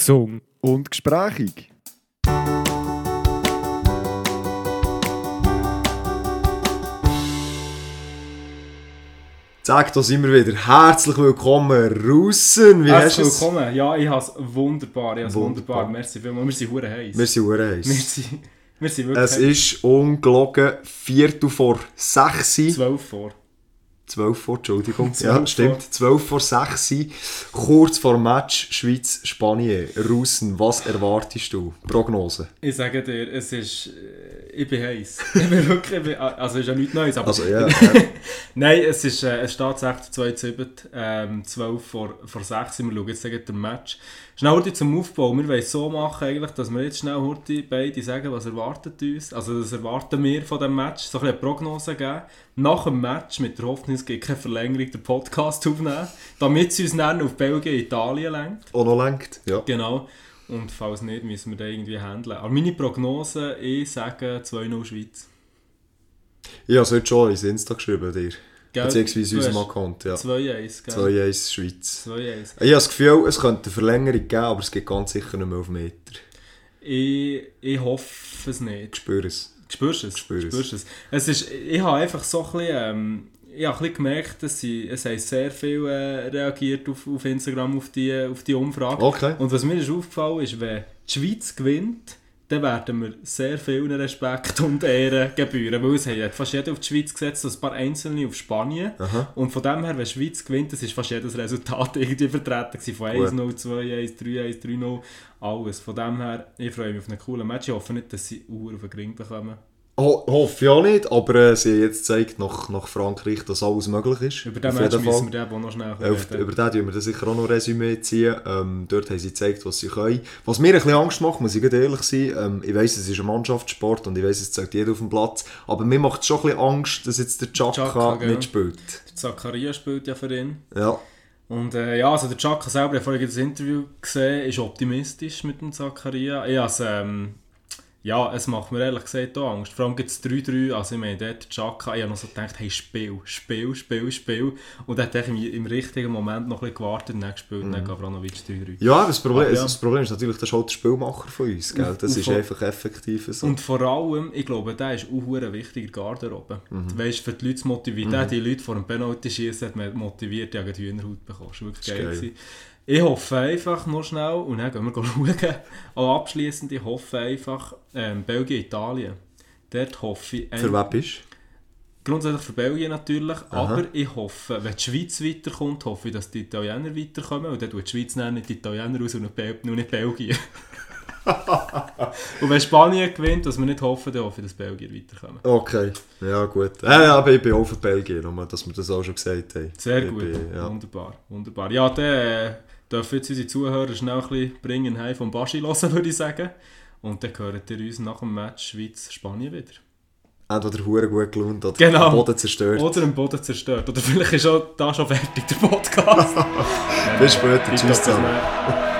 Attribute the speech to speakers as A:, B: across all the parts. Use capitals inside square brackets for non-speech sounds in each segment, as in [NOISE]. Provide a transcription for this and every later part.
A: Gesung und gesprächig.
B: Sag, da sind wir wieder. Herzlich willkommen, Russen. Wie
C: Herzlich
B: hast es?
C: willkommen. Ja, ich habe es wunderbar. Ich habe
B: Wunderbar.
C: wunderbar. Merci vielmals. Wir sind hure heiß.
B: Wir sind hure
C: wir
B: heiß.
C: sind, wir sind wirklich
B: Es ist ungelogen Viertel vor sechs.
C: 12 vor.
B: 12 vor, Entschuldigung.
C: 12
B: ja, stimmt. 12 vor 6. Kurz vor dem Match Schweiz-Spanien. Russen, was erwartest du? Prognose.
C: Ich sage dir, es ist... Ich bin heiß. [LAUGHS] Ich bin wirklich... Ich bin, also es ist ja nichts Neues, aber...
B: Also, ja. [LAUGHS] ja.
C: Nein, es ist, äh, es steht 6 2 7, ähm, 12 vor, vor 6. Wir schauen jetzt gleich den Match. Schnell heute zum Aufbau. Wir wollen es so machen, eigentlich, dass wir jetzt schnell heute beide sagen, was erwartet uns. Also das erwarten wir von dem Match. So ein bisschen eine Prognose geben. Nach dem Match mit der Hoffnung, es gibt keine Verlängerung, den Podcast aufnehmen. Damit es uns dann auf Belgien, Italien lenkt.
B: Auch noch lenkt. Ja.
C: Genau. Und falls nicht, müssen wir da irgendwie handeln. Aber meine Prognose, ich sage 2-0 Schweiz.
B: Ich habe es heute schon ins Insta geschrieben, dir.
C: Gell?
B: Beziehungsweise unserem Account. Ja.
C: 2-1, gell?
B: 2-1 Schweiz.
C: 2-1.
B: Ich habe das Gefühl, es könnte eine Verlängerung geben, aber es geht ganz sicher nicht mehr auf Meter.
C: Ich, ich hoffe es nicht.
B: Ich spüre es.
C: Spürst du es? Spürst es? es ist, ich habe einfach so ein bisschen, ähm, ich habe gemerkt, dass sie, es haben sehr viel äh, reagiert auf, auf Instagram auf die, auf die Umfrage.
B: Okay.
C: Und was mir ist aufgefallen ist, wenn die Schweiz gewinnt, dann werden wir sehr viel Respekt und Ehre gebühren. Weil es hat fast jeder auf die Schweiz gesetzt, ein paar Einzelne auf Spanien.
B: Aha.
C: Und von dem her, wenn die Schweiz gewinnt, das ist fast jedes Resultat [LAUGHS] irgendwie vertreten gewesen. Von 1-0, 2-1, 3-1, 3-0, alles. Von dem her, ich freue mich auf einen coolen Match. Ich hoffe nicht, dass sie Uhr auf den Ring bekommen.
B: Ho hoffe ich auch nicht, aber äh, sie haben jetzt gezeigt nach, nach Frankreich, dass alles möglich ist.
C: Über den Match müssen wir den noch schnell
B: Äh, Auf, über den tun wir dann sicher auch noch Resümee ziehen. Ähm, dort haben sie gezeigt, was sie können. Was mir ein bisschen Angst macht, muss ich ehrlich sein, ähm, ich weiss, es ist ein Mannschaftssport und ich weiss, es zählt jeder auf dem Platz, aber mir macht es schon ein bisschen Angst, dass jetzt der Chaka,
C: Chaka, gell.
B: mitspielt.
C: Der Zakaria spielt ja für ihn.
B: Ja,
C: Und äh, ja, also der Chaka selber, ich habe vorhin das Interview gesehen, ist optimistisch mit dem Zakaria. Ich ähm, ja, es macht mir ehrlich gesagt auch Angst. Vor allem gibt es 3-3, also ich meine, dort Chaka, ich habe noch so gedacht, hey, Spiel, Spiel, Spiel, Spiel. Und dann hat er im, richtigen Moment noch ein bisschen gewartet und dann gespielt und dann Gavranovic 3-3.
B: ja das, Problem,
C: Aber ja.
B: das Problem ist natürlich, das ist halt der Spielmacher von uns. Gell? Das
C: und
B: ist einfach effektiv so.
C: Und vor allem, ich glaube, der ist auch ein wichtiger Garderobe.
B: Mhm.
C: Weißt, für die Leute zu motivieren. Hat die Leute vor dem Penalty schießen hat man motiviert, die haben die Hühnerhaut bekommen. Das war wirklich
B: Das
C: geil.
B: geil.
C: Ich hoffe einfach noch schnell, und dann gehen wir schauen, [LAUGHS] auch abschließend, ich hoffe einfach, ähm, Belgien, Italien. Dort hoffe ich,
B: Für wen bist
C: grundsätzlich für Belgien natürlich, aber ich hoffe, wenn die Schweiz weiterkommt, hoffe ich, dass die Italiener weiterkommen, und dann tut die Schweiz nicht die Italiener aus und nur nicht Belgien. [LAUGHS] und wenn Spanien gewinnt, was wir nicht hoffen, dann hoffe ich, dass Belgien weiterkommen.
B: Okay, ja gut. Äh, aber ich bin auch für Belgien, nur, dass wir das auch schon gesagt haben.
C: Sehr
B: Ich
C: gut,
B: bin, ja.
C: wunderbar, wunderbar. Ja, dann äh, dürfen jetzt unsere Zuhörer schnell ein bisschen bringen heim vom Baschi hören, würde ich sagen. Und dann hört ihr uns nach dem Match Schweiz-Spanien wieder.
B: Entweder hure gut gelohnt oder
C: Genau.
B: den Boden zerstört.
C: Oder im Boden zerstört. Oder vielleicht ist auch da schon fertig der Podcast. [LAUGHS]
B: Bis später, tschüss zusammen.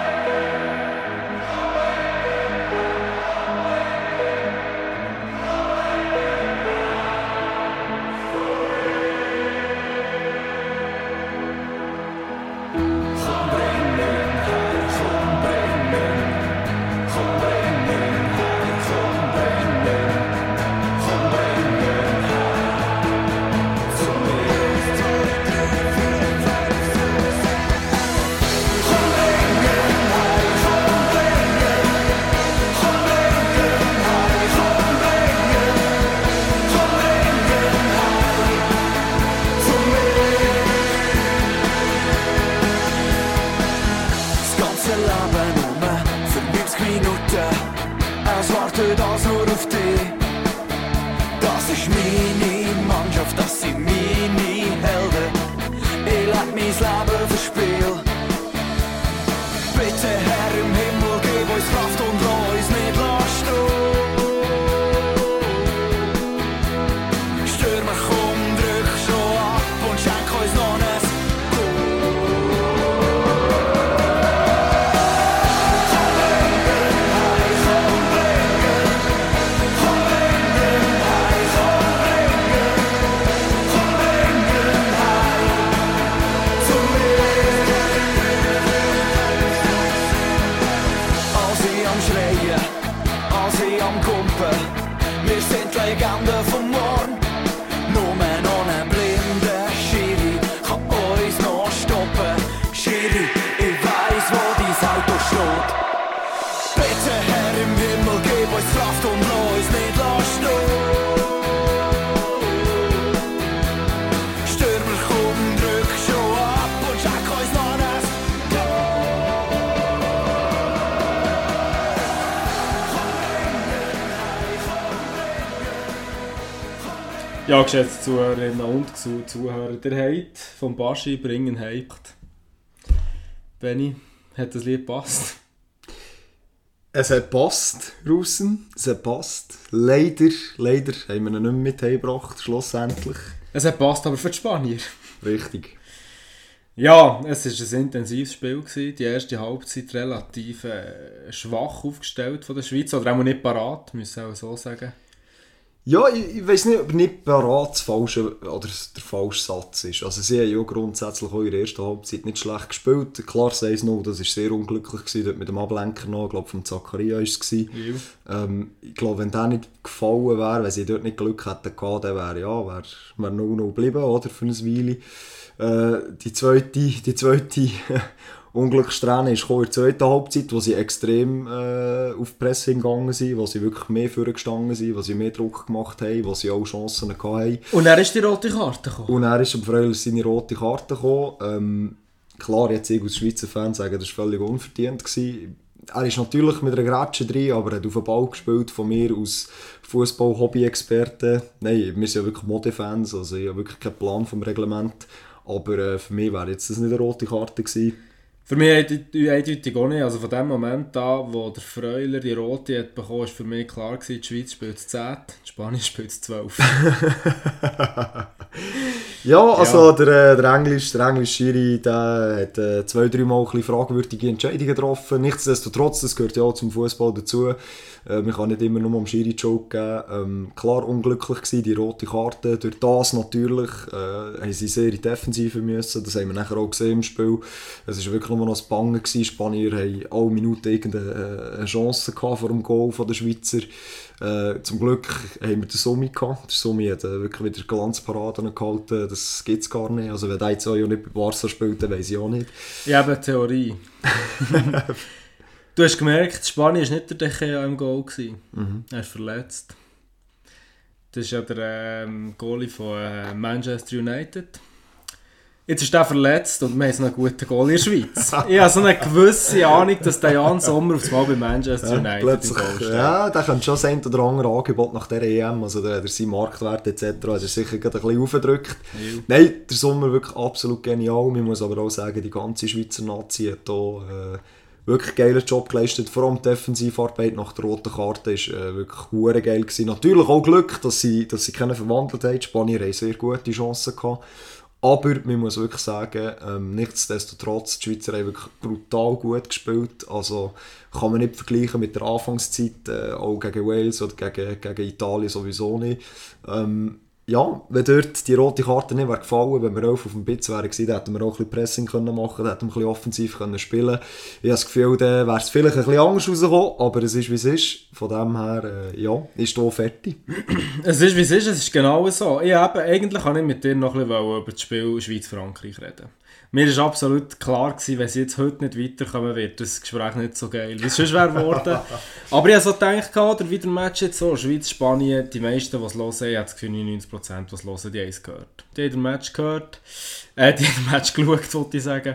C: Geschätzte Zuhörerinnen und Zu- Zuhörer, der Hate vom Baschi bringen Hate. Benny, hat das Lied gepasst?
B: Es hat passt, draussen. Es hat passt. Leider, leider haben wir ihn nicht mehr mit heimgebracht, schlussendlich.
C: Es hat gepasst, aber für die Spanier.
B: Richtig.
C: Ja, es war ein intensives Spiel. Gewesen. Die erste Halbzeit relativ äh, schwach aufgestellt von der Schweiz. Oder auch nicht parat, müssen wir auch so sagen.
B: Ja, ich, ich weiß nicht, ob nicht parat das falsche, oder der falsche Satz ist. Also sie haben ja grundsätzlich auch in der ersten Halbzeit nicht schlecht gespielt. Klar, 6-0, das war sehr unglücklich, gewesen, dort mit dem Ablenker noch, ich glaube vom Zakaria war es. Ähm, ich glaube, wenn der nicht gefallen wäre, wenn sie dort nicht Glück hätten gehabt, dann wäre ja, wäre wär 0-0 geblieben, oder, für eine Weile. Äh, die zweite, die zweite [LAUGHS] Unglückssträhne ist in der zweiten Halbzeit, wo sie extrem äh, auf Pressing gegangen sind, wo sie wirklich mehr vorgestanden sind, wo sie mehr Druck gemacht haben, wo sie auch Chancen hatten.
C: Und dann ist die rote Karte gekommen.
B: Und er ist am Freilich seine rote Karte gekommen. Ähm, klar, jetzt ich als Schweizer Fan sagen, das war völlig unverdient. Gewesen. Er ist natürlich mit einer Grätsche drin, aber er hat auf den Ball gespielt von mir als Fußball-Hobby-Experte. Nein, wir sind ja wirklich Modefans, also ich habe wirklich keinen Plan vom Reglement. Aber äh, für mich wäre jetzt das nicht eine rote Karte gewesen.
C: Für mich eindeutig auch nicht. Also von dem Moment an, wo der Freuler die rote hat bekommen, ist für mich klar gewesen, die Schweiz spielt 10, die Spanier spielt 12. [LAUGHS]
B: Ja, also Der, äh, der Englisch, der Englisch Schiri, der hat äh, zwei, dreimal ein bisschen fragwürdige Entscheidungen getroffen. Nichtsdestotrotz, das gehört ja auch zum Fußball dazu. Äh, man kann nicht immer nur am Schiri Joke geben. Ähm, klar unglücklich gewesen, die rote Karte. Durch das natürlich äh, haben sie sehr in die Defensive müssen. Das haben wir nachher auch gesehen im Spiel. Es war wirklich nur noch das Bangen. Gewesen. Spanier haben alle Minuten irgendeine äh, eine Chance gehabt vor dem Goal von der Schweizer. Äh, zum Glück haben wir den Summi gehabt. Der Summi hat äh, wirklich wieder Glanzparaden gehalten. Das gibt es gar nicht. Also wenn der jetzt auch nicht bei Barca spielt, dann weiss ich auch nicht.
C: Ich habe eine Theorie. [LAUGHS] du hast gemerkt, Spanien war nicht der De Gea im Goal. gewesen. Er ist verletzt. Das ist ja der ähm, Goalie von äh, Manchester United. Jetzt ist er verletzt und wir haben so einen guten Goalie in der Schweiz. [LAUGHS] ich habe so eine gewisse Ahnung, dass der Jan Sommer aufs Mal bei Manchester
B: Ja,
C: United im
B: plötzlich,
C: Goal steht.
B: ja, der könnte schon das ein oder andere Angebot nach der EM, also der hat er seinen Marktwert etc. hat er sicher gerade ein bisschen aufgedrückt.
C: Ja.
B: Nein, der Sommer wirklich absolut genial. Man muss aber auch sagen, die ganze Schweizer Nazi hat hier äh, wirklich geilen Job geleistet. Vor allem die Defensivarbeit nach der roten Karte ist äh, wirklich hure geil gewesen. Natürlich auch Glück, dass sie, dass sie keinen verwandelt haben. Die Spanier haben sehr gute Chancen gehabt. Aber man muss wirklich sagen, ähm, nichtsdestotrotz, die Schweizer haben wirklich brutal gut gespielt. Also kann man nicht vergleichen mit der Anfangszeit, äh, auch gegen Wales oder gegen, gegen Italien sowieso nicht. Ähm, ja, wenn dort die rote Karte nicht wäre gefallen, wenn wir elf auf dem Bitz wären gewesen, hätten wir auch ein bisschen Pressing können machen können, hätten wir ein bisschen offensiv können spielen Ich habe das Gefühl, dann wäre es vielleicht ein bisschen anders rausgekommen, aber es ist wie es ist. Von dem her, äh, ja, ist hier fertig. [CLEARS THROAT]
C: Es ist wie es ist, es ist genau so. Ich habe, eigentlich kann ich mit dir noch ein bisschen über das Spiel Schweiz-Frankreich reden. Mir war absolut klar, gewesen, wenn sie jetzt heute nicht weiterkommen, wird das Gespräch nicht so geil, wie es sonst wäre geworden. [LAUGHS] Aber ich habe so gedacht, oder wie der Match jetzt so, Schweiz-Spanien, die meisten, die es hören, ich habe das Gefühl, 99% die es hören, die haben es gehört. Die haben den Match gehört, äh, die haben den Match geschaut, wollte ich sagen.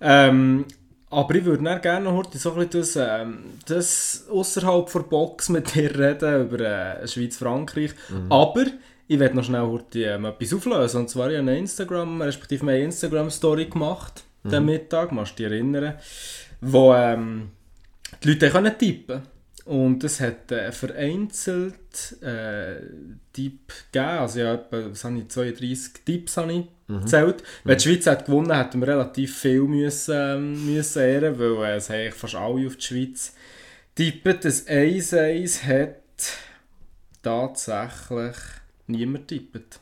C: Ähm, aber ich würde dann gerne heute so ein bisschen das, ähm, das außerhalb der Box mit dir reden, über äh, Schweiz-Frankreich. Aber ich werde noch schnell heute ähm, etwas auflösen. Und zwar habe ich eine Instagram, respektive eine Instagram-Story gemacht, den Mittag, musst du dich erinnern, wo ähm, die Leute können tippen. Und es hat äh, vereinzelt äh, Tipp gegeben, also ja, etwa, was habe ich, 32 Tipps habe ich gezählt. Wenn die Schweiz hat gewonnen hätten wir relativ viel müssen, ähm, müssen ehren, weil äh, es haben fast alle auf die Schweiz tippet. Das 1-1 hat tatsächlich niemand tippet.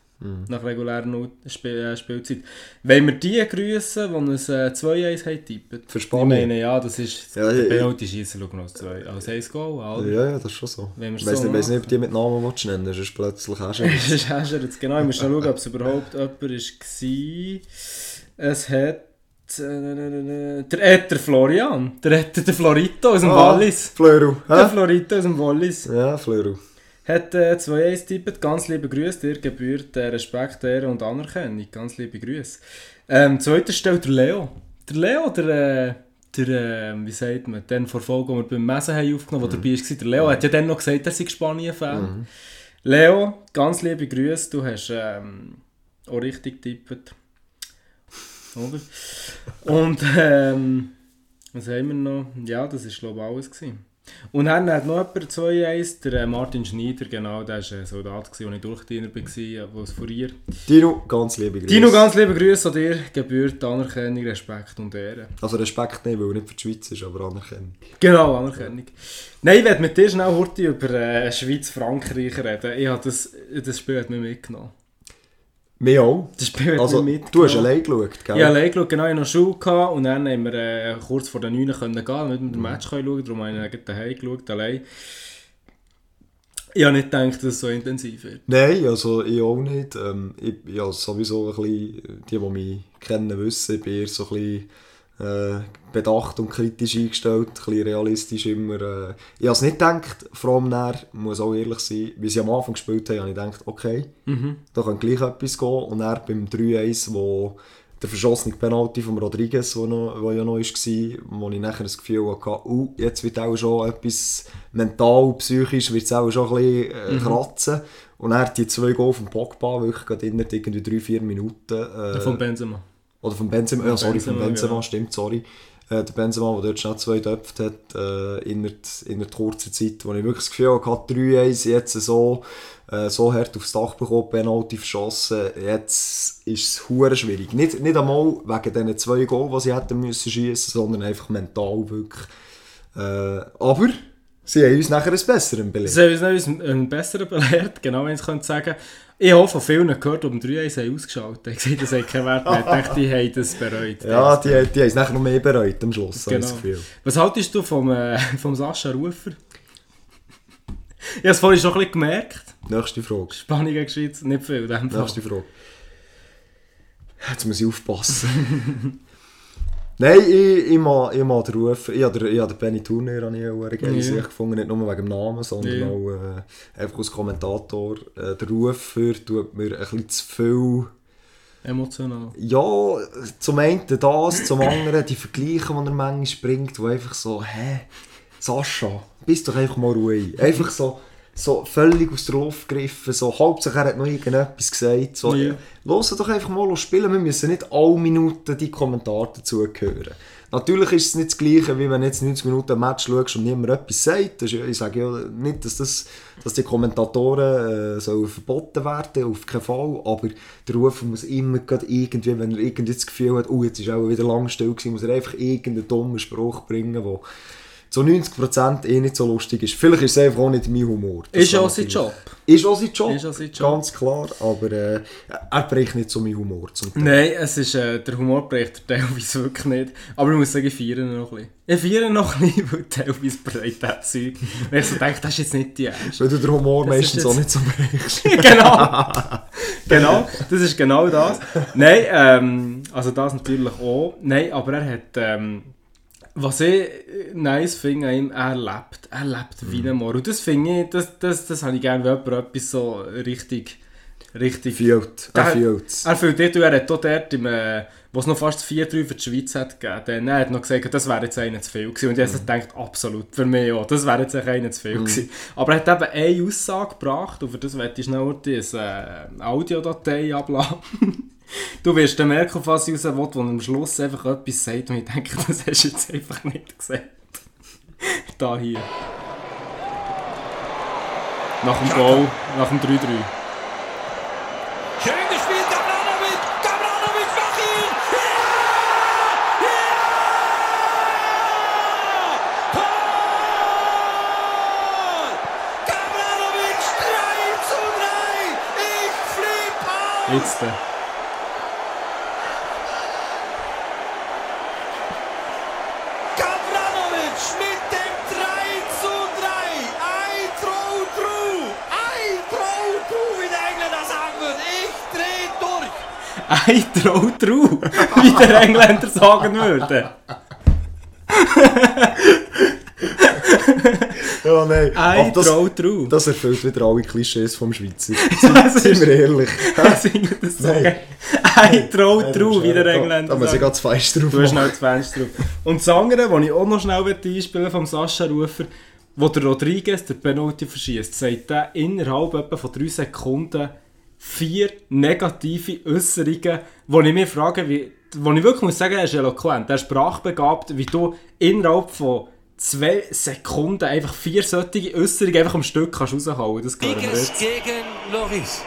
C: nach regulärer Not Spiel, äh, Spielzeit. Wenn wir die grüßen, die uns äh, 2-1 haben tippen?
B: Für
C: Ich
B: Spanien.
C: meine, ja, das ist
B: Ja,
C: der
B: ich-
C: Penalty schießen schauen als, zwei, als 1 Goal. Alter.
B: Ja, ja, das ist schon so.
C: Wenn
B: Ich weiss
C: so
B: nicht, weiss nicht, ob die mit Namen willst nennen willst, sonst plötzlich du
C: Das ist [LAUGHS] jetzt genau. Ich muss schnell schauen, ob es überhaupt jemand war. Es hat. Äh, der, äh, der Florian. Der, der, der Florito aus dem
B: Ah,
C: Wallis.
B: Flöru.
C: Der? Florito aus dem Wallis.
B: Ja, Flöru.
C: Hat äh, 2-1 tippt. Ganz liebe Grüße. Dir gebührt äh, Respekt, Ehre und Anerkennung. Ganz liebe Grüße. Ähm, zweiter stellt der Leo. Der Leo, der. Äh, der, äh, wie sagt man, den vor Folge, wo wir beim Messen haben aufgenommen, wo dabei war, der Leo hat ja dann noch gesagt, er sei Spanien-Fan. Leo, ganz liebe Grüße, du hast ähm, auch richtig getippt. Oder? Und ähm, was haben wir noch? Ja, das war glaube ich alles. Gewesen. Und dann hat noch jemand 2-1, der äh, Martin Schneider, genau, der war ein Soldat, gewesen, der ich Durchdiener war, vor ihr.
B: Dino, ganz liebe Grüße.
C: Dino, ganz liebe Grüße an dir, gebührt Anerkennung, Respekt und Ehre.
B: Also Respekt nicht, weil er nicht für die Schweiz ist, aber Anerkennung.
C: Genau, Anerkennung. Nein, ich werde mit dir schnell heute über äh, Schweiz-Frankreich reden. Ich habe das, das Spiel hat mich mitgenommen.
B: Mir auch.
C: Das Spiel hat
B: Also, du hast allein geschaut, gell?
C: Ja, allein geschaut, genau, ich hatte noch Schule gehabt, und dann haben wir äh, kurz vor den 9 können gehen, damit wir den Match können schauen darum habe ich daheim geschaut, allein. Ich habe nicht gedacht, dass es so intensiv wird.
B: Nein, also ich auch nicht. Ähm, ich, habe sowieso ein bisschen, die, die mich kennen, wissen, ich bin eher so ein bisschen äh, bedacht und kritisch eingestellt, ein bisschen realistisch immer. Äh. Ich habe es nicht gedacht, vor allem dann, muss auch ehrlich sein, wie sie am Anfang gespielt haben, habe ich gedacht, okay, da könnte gleich etwas gehen. Und dann beim 3-1, wo der verschossene Penalty von Rodriguez, wo, noch, wo ja noch war, wo ich nachher das Gefühl hatte, uh, jetzt wird auch schon etwas mental, psychisch, wird es auch schon ein bisschen äh, kratzen. Und dann die zwei Goal von Pogba, wirklich gerade innerhalb irgendwie 3-4 Minuten. Äh,
C: Von Benzema.
B: Oder von Benzema, ja, sorry,
C: Benzema,
B: Benzema,
C: genau.
B: stimmt, sorry. Äh, der Benzema, der dort schnell zwei getöpft hat, äh, innerhalb, innerhalb kurzer Zeit, wo ich wirklich das Gefühl hatte, 3-1, jetzt so, äh, so hart aufs Dach bekommen, Penalty verschossen, jetzt ist es hure schwierig. Nicht, nicht einmal wegen diesen zwei Goal, die sie hätten müssen schiessen, sondern einfach mental wirklich. Äh, aber sie haben uns nachher ein Besseres belegt.
C: Sie haben uns einen besseren belehrt, genau, wenn ich es könnte sagen. Ich habe von vielen gehört, um 3-1 haben ausgeschaltet haben. gesagt, das hat keinen Wert mehr. Ich dachte, die haben das bereut.
B: Ja, die, die haben es nachher noch mehr bereut am Schluss, ich
C: Genau. Was haltest du vom, äh, vom Sascha Rufer? ich habe es vorhin schon ein bisschen gemerkt.
B: Nächste Frage.
C: Spanien gegen Schweiz, nicht viel.
B: Nächste Frage. Jetzt muss ich aufpassen. [LAUGHS] Nein, ich, ich, mag, ich mag den Ruf. Ich habe den, habe den Benny Turner habe ich. Sicht gefunden, nicht nur wegen dem Namen, sondern
C: Ja.
B: auch äh, einfach als Kommentator. Äh, der Rufer tut mir ein bisschen zu viel.
C: Emotional.
B: Ja, zum einen das, zum anderen die Vergleiche, die er manchmal bringt, wo einfach so, hä, Sascha, bist doch einfach mal ruhig. Einfach so, so völlig aus der Luft gegriffen, so, Hauptsache er hat noch irgendetwas gesagt. So,
C: Ja.
B: Los doch einfach mal spielen, wir müssen nicht alle Minuten die Kommentare dazu hören. Natürlich ist es nicht das Gleiche, wie wenn du jetzt 90 Minuten ein Match schaust und niemand etwas sagt. Ich sage ja nicht, dass, das, dass die Kommentatoren äh, verboten werden, auf keinen Fall. Aber der Rufer muss immer irgendwie, wenn er irgendwie das Gefühl hat, oh, jetzt ist auch wieder lang still gewesen, muss er einfach irgendeinen dummen Spruch bringen, der zu 90% eh nicht so lustig ist. Vielleicht ist es einfach auch nicht mein Humor. Das
C: Ist auch sein Job.
B: Ist auch sein Job,
C: Ist auch sein Job.
B: ganz klar. Aber äh, er bricht nicht so meinen Humor zum Teil.
C: Nein, es ist, äh, der Humor bricht [LAUGHS] teilweise wirklich nicht. Aber ich muss sagen, ich feiere noch ein bisschen. Ich feiere noch ein bisschen, [LAUGHS] weil teilweise bricht das Zeug. Wenn ich so denke, das ist jetzt nicht die Ernst.
B: Weil du den Humor
C: Das ist
B: meistens auch
C: jetzt-
B: nicht so brichst. [LAUGHS]
C: genau. genau, das ist genau das. Nein, ähm, also das natürlich auch. Nein, aber er hat, ähm, was ich äh, nice finde an ihm, er lebt. Er lebt wie ein Moor. Und das finde ich, das, das, das habe ich gerne, wenn jemand etwas so richtig, richtig...
B: Fühlt. Er fühlt.
C: Er fühlt dort, und er hat auch dort, im, äh, wo es noch fast 4-3 für die Schweiz hat gegeben, er hat noch gesagt, das wäre jetzt einer zu viel gewesen. Und ich habe gedacht, absolut, für mich auch, das wäre jetzt einer zu viel gewesen. Aber er hat eben eine Aussage gebracht, und für das werde ich schnell die äh, Audiodatei abladen. [LAUGHS] Du wirst dann merken, auf was ich raus will, wo am Schluss einfach etwas sagt, und ich denke, das hast du jetzt einfach nicht gesagt. da hier. Nach dem Goal, nach dem 3-3.
D: Schön gespielt, Gavranovic! Gavranovic, mach ihn! Ja! Ja! Tor! Gavranovic, 3 zu 3! Ich flipp
C: Jetzt. Äh.
D: I throw through, wie der Engländer sagen würde.
B: Ja, nein. Aber das,
C: through.
B: das erfüllt wieder alle Klischees vom Schweizer. [LAUGHS]
C: Das
B: Sind wir ehrlich. [LAUGHS]
C: Singen das so. I throw through, wie der
B: Da-
C: Engländer
B: Da muss ich ganz fest drauf
C: Du schnell das Fenster drauf. Und das andere, das ich auch noch schnell einspielen vom Sascha Rufer, wo der Rodriguez der Penalty verschießt, sagt er innerhalb etwa von drei Sekunden vier negative Äußerungen, wo ich mich frage, wie, wo ich wirklich muss sagen, er ist eloquent, er ist sprachbegabt, wie du innerhalb von zwei Sekunden einfach vier solche Äußerungen einfach am Stück kannst raushauen. Das mir jetzt.
D: gegen Loris.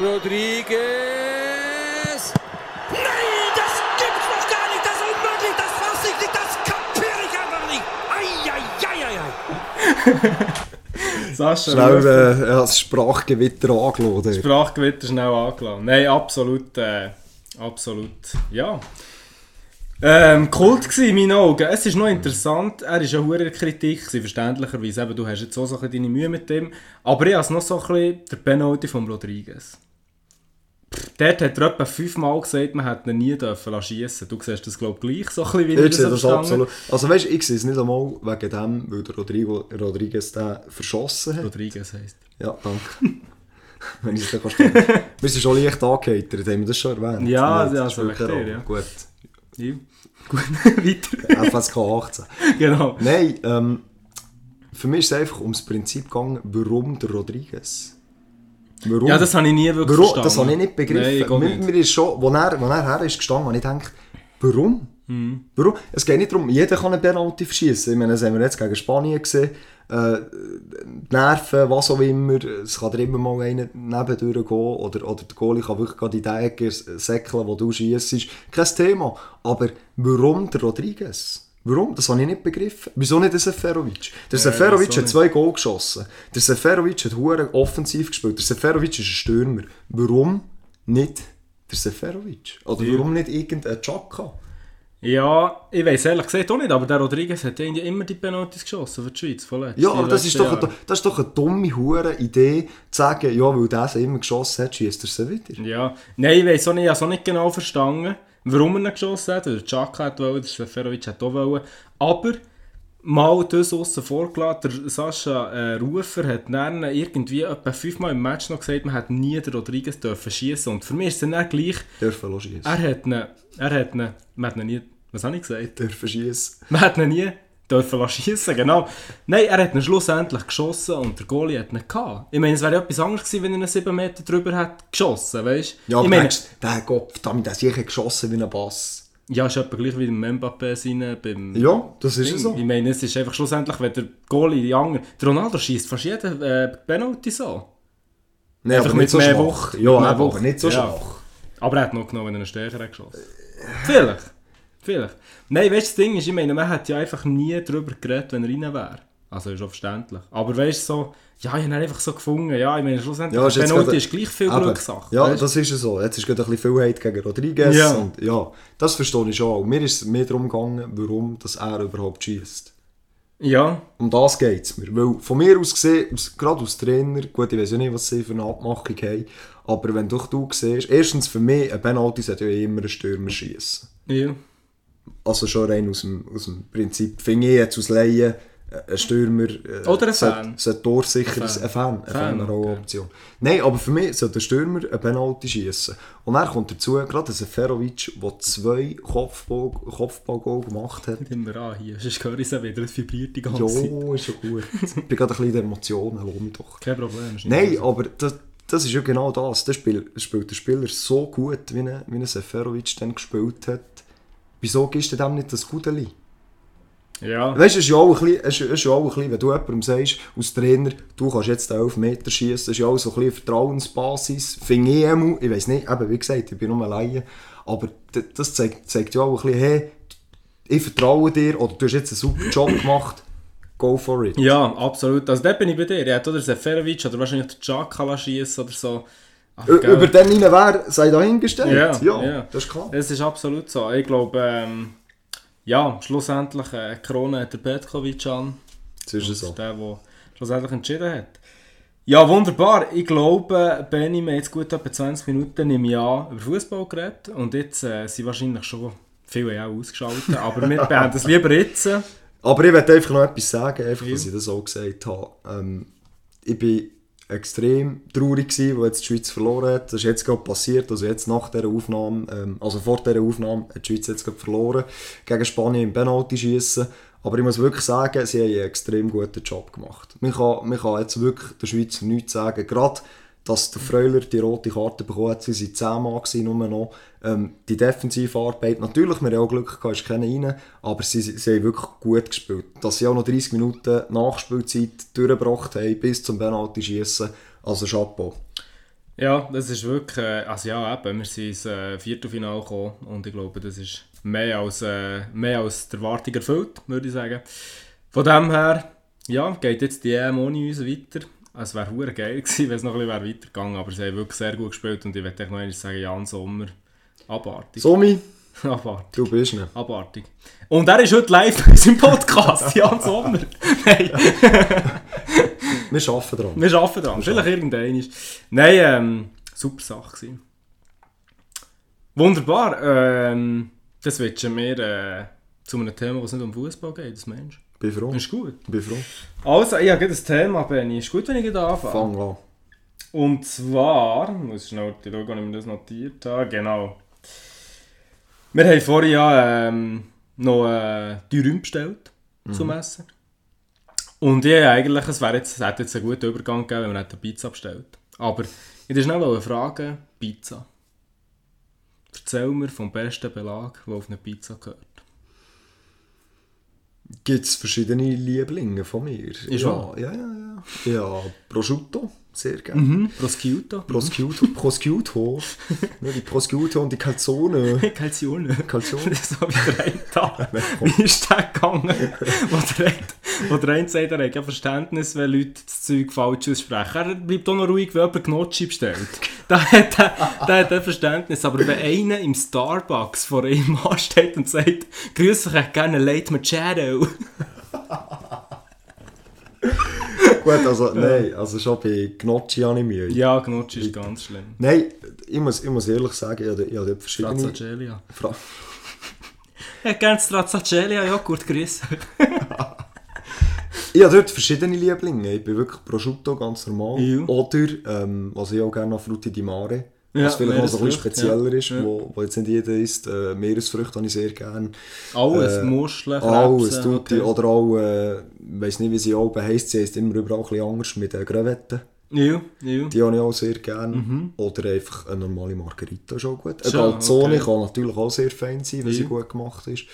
D: Rodriguez. [LAUGHS]
C: Sascha
B: Schnell äh, das Sprachgewitter angeladen.
C: Sprachgewitter schnell angelassen. Nein, absolut, äh, absolut, ja. Ähm, Kult gsi in meinen Augen. Es ist noch interessant, er ist ja hure Kritik, gewesen, verständlicherweise. Eben, du hast jetzt auch so ein bisschen deine Mühe mit dem. Aber ich habe noch so ein bisschen der Penalty von Rodriguez. Dort hat er etwa fünfmal gesagt, man hätte ihn nie dürfen schiessen. Du siehst das, glaube ich, gleich so ein bisschen, wie
B: Ich sehe das absolut. Also weißt du, ich sehe es nicht einmal wegen dem, weil der Rodrigo, Rodriguez den verschossen hat.
C: Rodriguez heisst.
B: Ja, danke. [LAUGHS] Wenn ich es dann stellen. Wir sind schon leicht angeheitert, haben wir das schon erwähnt?
C: Ja, ja,
B: das
C: richtig,
B: Rolle.
C: ja.
B: Gut.
C: Ja. Gut, [LAUGHS] weiter.
B: FSK 18. [LAUGHS]
C: genau.
B: Nein, ähm, für mich ist es einfach ums Prinzip gegangen, warum der Rodriguez? Warum?
C: Ja, das habe ich nie wirklich
B: warum?
C: verstanden.
B: Das habe ich nicht begriffen.
C: Nein, ich
B: mir, ist schon, wo er, wo er her ist gestanden, habe ich gedacht, warum?
C: Mhm.
B: Warum? Es geht nicht darum, jeder kann einen Penalty verschießen. Ich meine, das haben wir jetzt gegen Spanien gesehen. Äh, Nerven, was auch immer, es kann dir immer mal einer nebendurch gehen oder, oder der Goalie kann wirklich gerade in die Ecke säckeln, wo du schiessest. Kein Thema. Aber warum der Rodriguez? Warum? Das habe ich nicht begriffen. Wieso nicht der Seferovic? Der Seferovic
C: wieso
B: hat zwei Goal geschossen. Der Seferovic hat hure offensiv gespielt. Der Seferovic ist ein Stürmer. Warum nicht der Seferovic? Oder warum nicht irgendein Chaka?
C: Ja, ich weiß ehrlich gesagt auch nicht, aber der Rodriguez hat ja immer die Penalties geschossen für die Schweiz, vorletzt.
B: Ja, aber das ist, doch eine, das ist doch eine dumme hure Idee, zu sagen, ja, weil der immer geschossen hat, schießt er sie wieder.
C: Ja, nein, ich weiß auch nicht, ich habe es auch nicht genau verstanden, warum er ihn geschossen hat, der Chaka hat wollen, der Seferovic hat auch wollen, aber mal das aussen vorgelassen, der Sascha äh, Rufer hat dann irgendwie etwa fünfmal im Match noch gesagt, man hätte nie den Rodriguez dürfen schießen und für mich ist es dann gleich,
B: Dürfen lassen schiessen.
C: er hat ihn, er hat ihn, man hat ihn nie, was habe ich gesagt?
B: Dürfen schiessen.
C: Man hat ihn nie dürfen schiessen, genau. Nein, er hat ihn schlussendlich geschossen und der Goalie hat ihn gehabt. Ich meine, es wäre ja etwas anderes gewesen, wenn er ihn 7 Meter drüber hat geschossen, weißt du?
B: Ja, aber
C: ich meine,
B: der Gott, damit hat sicher geschossen wie ein Bass.
C: ja, ist etwa gleich wie im Mbappé seine beim...
B: Ja, das ist
C: Ding.
B: so.
C: Ich meine, es ist einfach schlussendlich, wenn der Goalie die anderen... Der Ronaldo schießt fast jeden äh, Penalty so.
B: Nein,
C: Einfach
B: aber
C: mit
B: nicht so
C: mehr
B: schwach.
C: Wucht.
B: Ja,
C: mehr
B: aber
C: Wucht.
B: nicht so
C: Ja.
B: schwach.
C: Aber er hat noch genommen, wenn er einen stärker hat geschossen Vielleicht. Vielleicht. Nein, weißt das Ding ist, ich meine, man hat ja einfach nie darüber geredet, wenn er rein wäre. Also ist auch verständlich. Aber weißt du, so, ja, ich habe ihn einfach so gefunden. Ja, ich meine, schlussendlich,
B: Ja, ist
C: Penalty ist gleich viel. Glückssache.
B: Ja,
C: weisst du?
B: das ist ja so. Jetzt ist gerade ein bisschen viel Hate gegen Rodriguez.
C: Ja.
B: Und ja, das verstehe ich schon. auch. Mir ist es mehr darum gegangen, warum dass er überhaupt schießt.
C: ja,
B: Um das geht es mir. Weil von mir aus gesehen, gerade als Trainer, gut, ich weiß ja nicht, was sie für eine Abmachung haben, aber wenn doch du siehst, erstens für mich, ein Penalty sollte ja immer ein Stürmer schießen.
C: ja.
B: Also schon rein aus dem, aus dem Prinzip, finde ich jetzt aus Laien, äh, ein Stürmer äh,
C: Oder ein Fan.
B: sollte torsicher
C: Ein. Fan.
B: Ein Fan. Ein
C: Fan,
B: eine
C: okay.
B: Option. Nein, aber für mich sollte ein Stürmer ein Penalty schießen. Und dann kommt dazu, gerade ein Seferovic, der zwei Kopfball, Kopfballgoal gemacht hat.
C: Nimm mir an hier, sonst höre ich es wieder, es vibriert die ganze Zeit.
B: Jo, ist schon gut. ich bin gerade ein bisschen in Emotionen, lass mich doch.
C: Kein Problem.
B: Nein, aber das, das ist ja genau das. Der Spiel, spielt der Spieler so gut, wie ein, wie ein Seferovic dann gespielt hat. Wieso gibst du dem nicht das Gudeli?
C: Ja,
B: Weißt du, es ist ja auch ein bisschen, ist, ja auch ein bisschen wenn du jemandem sagst, als Trainer, du kannst jetzt den 11 Meter schießen, das ist ja auch so ein bisschen eine Vertrauensbasis. Finde ich einmal, ich weiß nicht, eben, wie gesagt, ich bin nur alleine, aber das zeigt, zeigt ja auch ein bisschen, hey, ich vertraue dir, oder du hast jetzt einen super Job gemacht, go for it.
C: Ja, absolut. Also dort bin ich bei dir. Er hat oder Seferovic oder wahrscheinlich der Chakala schießen oder so. Ach.
B: Über den rein wer, sei dahingestellt.
C: Ja,
B: ja,
C: ja.
B: das ist klar.
C: Es ist absolut so. Ich glaube, ähm, ja, schlussendlich äh, Krone hat der Petkovic an.
B: Das ist
C: Das
B: so.
C: der, der schlussendlich entschieden hat. Ja, wunderbar. Ich glaube, Benny, wir haben jetzt gut etwa 20 Minuten im Jahr über Fußball geredet. Und jetzt äh, sind wahrscheinlich schon viele auch ausgeschaltet. aber wir [LAUGHS] beenden es lieber jetzt.
B: Aber ich möchte einfach noch etwas sagen, einfach, dass ich das auch gesagt habe. Ähm, ich bin extrem traurig gewesen, weil jetzt die Schweiz verloren hat. Das ist jetzt gerade passiert, also jetzt nach dieser Aufnahme, ähm, also vor dieser Aufnahme hat die Schweiz jetzt gerade verloren gegen Spanien im Penalty schießen. Aber ich muss wirklich sagen, sie haben einen extrem guten Job gemacht. Man kann, man kann jetzt wirklich der Schweizer nichts sagen. Gerade, dass der Freuler die rote Karte bekommen hat, sie waren 10 Mann gewesen, nur noch. Ähm, die Defensivarbeit, natürlich, wir haben auch Glück gehabt, ist rein, aber sie, sie haben wirklich gut gespielt. Dass sie auch noch 30 Minuten Nachspielzeit durchgebracht haben, bis zum Penalty schießen, also Chapeau.
C: Ja, das ist wirklich, äh, also ja, eben, wir sind ins äh, Viertelfinale gekommen und ich glaube, das ist mehr als, äh, mehr als die Erwartung erfüllt, würde ich sagen. Von dem her, ja, geht jetzt die EM ohne uns weiter. Es wäre hure geil gewesen, wenn es noch ein bisschen weitergegangen aber sie haben wirklich sehr gut gespielt und ich möchte noch einmal sagen, Jan Sommer, abartig.
B: Somi, [LAUGHS]
C: Abartig.
B: du bist nicht.
C: Abartig. Und er ist heute live bei uns im Podcast, [LAUGHS] Jan Sommer. Nein. [LAUGHS]
B: Wir arbeiten dran.
C: Wir arbeiten dran. Vielleicht irgendein. Nein, ähm, super Sache gewesen. Wunderbar. Ähm, das switchen wir äh, zu einem Thema, was nicht um Fußball geht, das Mensch.
B: Bin froh.
C: Ist gut.
B: Bin froh.
C: Also, ich habe ein Thema, Benni. Ist gut, wenn ich da anfange.
B: Fang an.
C: Und zwar, ich muss schnell schauen, ob ich mir das notiert habe. Genau. Wir haben vorhin ja ähm, noch äh, die Räume bestellt zum Essen. Und ich eigentlich, es, wäre jetzt, es hätte jetzt einen guten Übergang gegeben, wenn man eine Pizza bestellt. Aber ich wollte schnell fragen, Pizza. Erzähl mir vom besten Belag, der auf eine Pizza gehört.
B: Gibt es verschiedene Lieblinge von mir?
C: Ist
B: ja,
C: wahr?
B: ja, ja, ja. Ja, Prosciutto, sehr gerne.
C: Mhm. Prosciutto.
B: Prosciutto, Prosciutto, [LAUGHS] ne, die Prosciutto und die Calzone. [LAUGHS]
C: Calzone.
B: Calzone.
C: so wie der eine Tag. Wie ist der gegangen? [LAUGHS] der eine, [LAUGHS] wo der eine sagt, er hat ja Verständnis, wenn Leute das Zeug falsch aussprechen. Er bleibt auch noch ruhig, wenn jemand Gnocchi bestellt. [LAUGHS] Da hat er, da hat er Verständnis. Aber wenn einer im Starbucks vor ihm [LAUGHS] ansteht und sagt, «Grüß dich, ich hätte gerne Late Machado»,
B: Gut, also nein, also schon bei Gnocchi habe ich Mühe.
C: ja, Gnocchi ist ganz schlimm.
B: Nein, ich muss, ich muss ehrlich sagen, ich habe, ich habe verschiedene...
C: Stracciatella.
B: Fra
C: Ich hätte gerne Stracciatella, Joghurt, grüß dich.
B: Ich habe dort verschiedene Lieblinge. Ich bin wirklich Prosciutto, ganz normal.
C: Ja.
B: Oder, ähm, was ich auch gerne noch Frutti di Mare.
C: Ja,
B: was vielleicht noch so ein bisschen spezieller
C: ja.
B: ist,
C: Ja.
B: Wo, wo jetzt nicht jeder isst. Äh, Meeresfrüchte habe ich sehr gerne.
C: Alles,
B: Äh,
C: Muscheln,
B: Alles,
C: Krebse,
B: tutti.
C: okay.
B: Oder auch, äh, ich weiss nicht, wie sie oben heisst, sie heisst immer überall ein bisschen anders mit den Crevetten.
C: Ja, ja.
B: Die habe ich auch sehr gerne. Oder einfach eine normale Margarita ist auch gut. Eine
C: Mhm. Schon,
B: Calzone
C: okay.
B: kann natürlich auch sehr fein sein, wenn sie
C: Ja.
B: gut gemacht ist.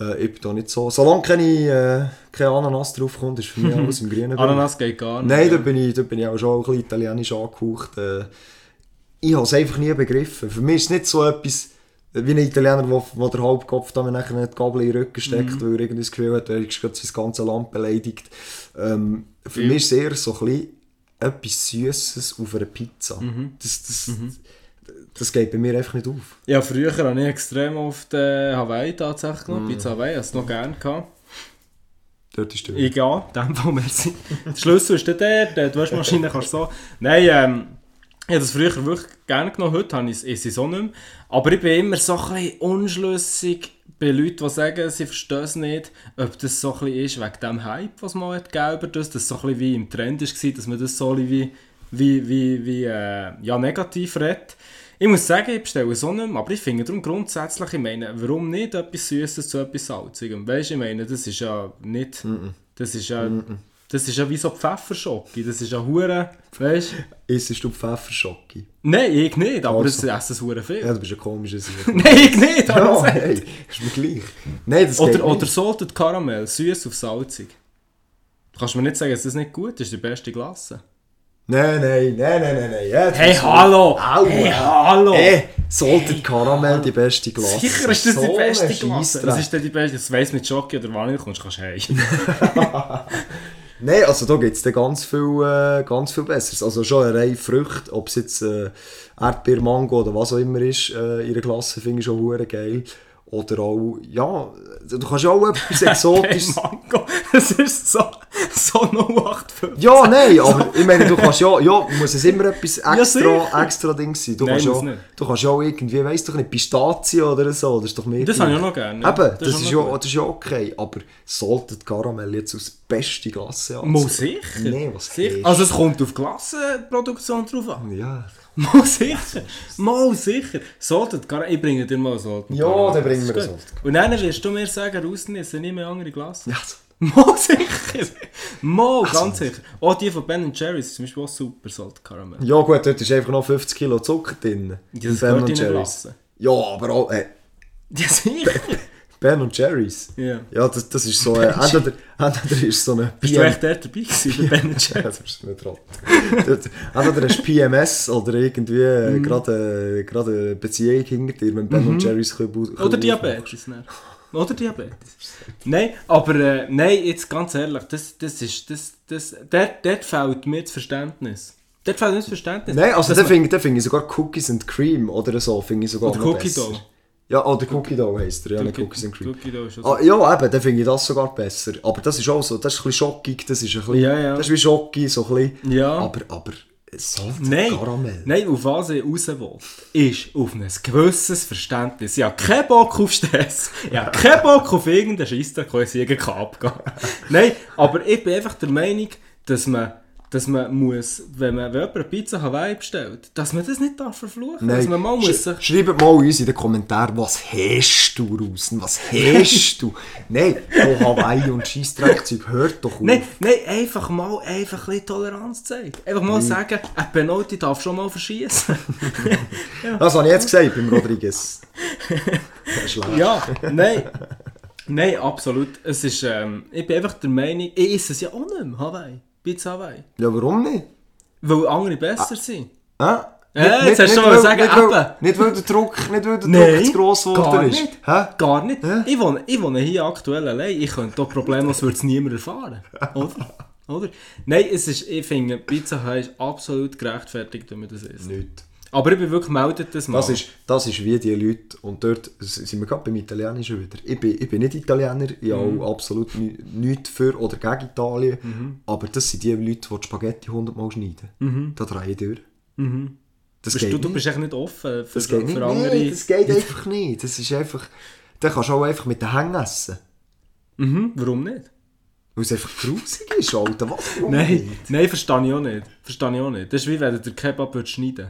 B: Äh, ich bin da nicht so... Solange keine, äh, keine Ananas draufkommt, ist für mich alles im grünen. [LAUGHS]
C: Ananas geht gar nicht.
B: Nein, da bin, ich, da bin ich auch schon ein bisschen italienisch angehaucht. Äh, ich habe es einfach nie begriffen. Für mich ist es nicht so etwas wie ein Italiener, der wo der Halbkopf da mir nachher nicht die Gabel in den Rücken steckt, weil er irgendwie das Gefühl hat, er ist gerade sein ganzes Land beleidigt. Ähm, für
C: Ja.
B: mich ist es eher so ein bisschen etwas Süßes auf einer Pizza. Das, das, das geht bei mir einfach nicht auf.
C: Ja, früher habe ich extrem auf den Hawaii tatsächlich
B: Mm.
C: genommen. Pizza Hawaii, hast du noch gerne gehabt.
B: Dort ist der
C: in dem Fall, merci. Der Schlüssel ist dann der, die Waschmaschine kannst du so... Nein, ähm, ich habe das früher wirklich gerne genommen, heute habe ich es- es auch nicht mehr. Aber ich bin immer so ein bisschen unschlüssig bei Leuten, die sagen, sie verstehen es nicht, ob das so ein bisschen ist wegen dem Hype, was man hat gegeben über das, dass es so ein bisschen wie im Trend war, dass man das so ein bisschen wie, wie, wie, wie äh, ja, negativ redet. Ich muss sagen, ich bestelle es auch nicht mehr, aber ich finde darum grundsätzlich, ich meine, warum nicht etwas Süßes zu etwas Salzigem? Weißt du, ich meine, das ist ja nicht, das ist ja, das ist ja wie so Pfefferschocke, das ist ja hure, weißt du?
B: Isst du Pfefferschocke?
C: Nein, ich nicht, aber
B: Also.
C: es essen es hure viel.
B: Ja, du bist ein komischer Sieg.
C: Nein, ich nicht,
B: ja,
C: gesagt.
B: hey, ist mir gleich. Nein, das
C: Oder, oder. Salted Caramel, süß auf salzig. Du kannst mir nicht sagen, dass das nicht gut ist, die beste Glasse.
B: Nein, nein, nein, nein, nein, nein. Jetzt
C: Hey, hallo!
B: Aua.
C: Hey, hallo!
B: Ey, Salted Caramel, die beste Glasse.
C: Sicher ist das
B: So
C: die beste.
B: Scheissdreck.
C: Was ist denn die beste? Das weiss mit Schoki oder Vanille kommst, kannst du heim. [LAUGHS]
B: Nein, also da gibt es ganz viel, äh, ganz viel Besseres. Also schon eine Reihe Früchte, ob es jetzt äh, Erdbeer, Mango oder was auch immer ist, äh, in der Klasse finde ich schon hure geil. Oder auch, ja, du kannst auch etwas [LAUGHS]
C: Hey,
B: Exotisches...
C: Mango, [LAUGHS] das ist so, [LAUGHS] so 0815.
B: Ja, nein, aber ich meine, du kannst ja, ja, muss es immer etwas extra,
C: sicher.
B: extra Ding sein. Du
C: Nein,
B: kannst
C: muss
B: ja,
C: nicht.
B: du kannst ja auch irgendwie, weißt du, nicht Pistazien oder so, das ist doch mehr.
C: Das habe ich auch noch gerne.
B: Eben, das,
C: ist
B: ist, ja, das ist ja okay, aber Salted Caramel jetzt aus beste Glasse an.
C: Mal sicher.
B: Nee, was
C: sicher. Also es kommt auf Klassenproduktion drauf an.
B: Ja. [LAUGHS]
C: Mal sicher. [LAUGHS] Mal sicher. Caramel. Ich bringe dir mal Salted
B: Ja, dann bringen wir
C: Das
B: das
C: gut. Und dann wirst du mir sagen, rausnissen, nicht mehr andere Glas.
B: Ja,
C: Mal sicher. Mal, ganz sicher. Auch die von Ben Jerry's ist zum Beispiel auch super Salted Caramel.
B: ja gut, dort ist einfach noch 50 Kilo Zucker drin.
C: Ja, das
B: Ben
C: gehört
B: und Jerry's. Ja, aber auch, äh,
C: Ja, sicher.
B: Ben und Jerry's.
C: Ja.
B: Ja, das, das ist so, äh, entweder, entweder ist so eine
C: Bist du echt dort dabei gewesen, bei Ben [LAUGHS]
B: Ja,
C: Jerry's?
B: das ist nicht rot. Dort- Entweder hast du PMS oder irgendwie äh,
C: Mhm.
B: gerade äh, gerade eine Beziehung hinter dir, wenn Ben und Jerry's Kübel
C: Mhm. Oder Diabetes. ne? Oder Diabetes. Nein, aber äh, nein, jetzt ganz ehrlich, das, das ist, das, das, dort, dort fehlt mir das Verständnis. Dort fehlt mir das Verständnis.
B: Nein, also
C: man-
B: finde finde ich sogar Cookies and Cream oder so, finde ich sogar
C: Oder Cookie
B: besser.
C: Dough.
B: Ja, oder Cookie Dough heisst er, ja, nicht
C: Cookie-
B: Cookies and Cream.
C: Cookie auch
B: Ah, ja, eben, dann finde ich das sogar besser. Aber das ist auch so, das ist ein bisschen schockig, das ist ein bisschen,
C: Ja, ja.
B: das ist wie Schoki, so ein bisschen.
C: Ja.
B: Aber, aber, Salted
C: Nein,
B: Karamell.
C: nein, auf was ich raus will, ist auf ein gewisses Verständnis. Ich habe keinen Bock auf Stress. Ich habe keinen Bock auf irgendeinen Scheissdreck, der ich irgendwie abgehen kann. [LAUGHS] Nein, aber ich bin einfach der Meinung, dass man, dass man muss, wenn man wenn jemand eine Pizza Hawaii bestellt, dass man das nicht darf verfluchen darf. Dass man mal
B: Sch
C: muss sich...
B: Schreibt mal uns in den Kommentaren, was hast du raus? Was hast du? [LAUGHS] Nein, oh Hawaii und Scheissdreckzeug, hört doch auf.
C: Nein, nein, einfach mal einfach ein bisschen Toleranz zeigen. Einfach mal sagen, ein Penalty darf schon mal verschießen. [LAUGHS]
B: Das habe ich jetzt gesagt beim Rodriguez. [LAUGHS]
C: Ja, nein. Nein, absolut. Es ist, ähm, ich bin einfach der Meinung, ich esse es ja auch nicht mehr, Hawaii. Pizza Hawaii.
B: Ja, warum nicht?
C: Weil andere besser sind.
B: Hä?
C: Äh, jetzt hast du schon sagen,
B: nicht, weil, nicht weil der Druck, nicht weil der [LAUGHS]
C: Nein,
B: Druck zu gross geworden ist.
C: nicht.
B: Hä?
C: Gar nicht.
B: Hä?
C: Ich, wohne, ich wohne hier aktuell allein. Ich könnte hier problemlos würde es niemand erfahren. Oder? Oder? Nein, es ist, ich finde, Pizza Hawaii ist absolut gerechtfertigt, wenn man das isst.
B: Nicht.
C: Aber ich bin wirklich meldet das mal.
B: Das ist, das ist wie die Leute, und dort sind wir gerade beim Italienischen wieder. Ich bin, ich bin nicht Italiener, ich habe
C: Mhm.
B: auch absolut ni- nichts für oder gegen Italien, aber das sind die Leute, die die Spaghetti hundertmal schneiden. Da drehe ich durch. Das
C: Mhm. bist
B: geht
C: du, du
B: nicht.
C: bist echt nicht offen für,
B: Das geht nicht.
C: andere.
B: Nein, das geht einfach nicht. Das ist einfach... Dann kannst du auch einfach mit den Hängen essen.
C: Mhm, warum nicht?
B: Weil es einfach grusig ist, Alter. Was? [LAUGHS] Warum
C: Nein,
B: nicht?
C: nein, verstehe ich auch nicht. Verstehe ich auch nicht. Das ist wie wenn du den Kebab würdest schneiden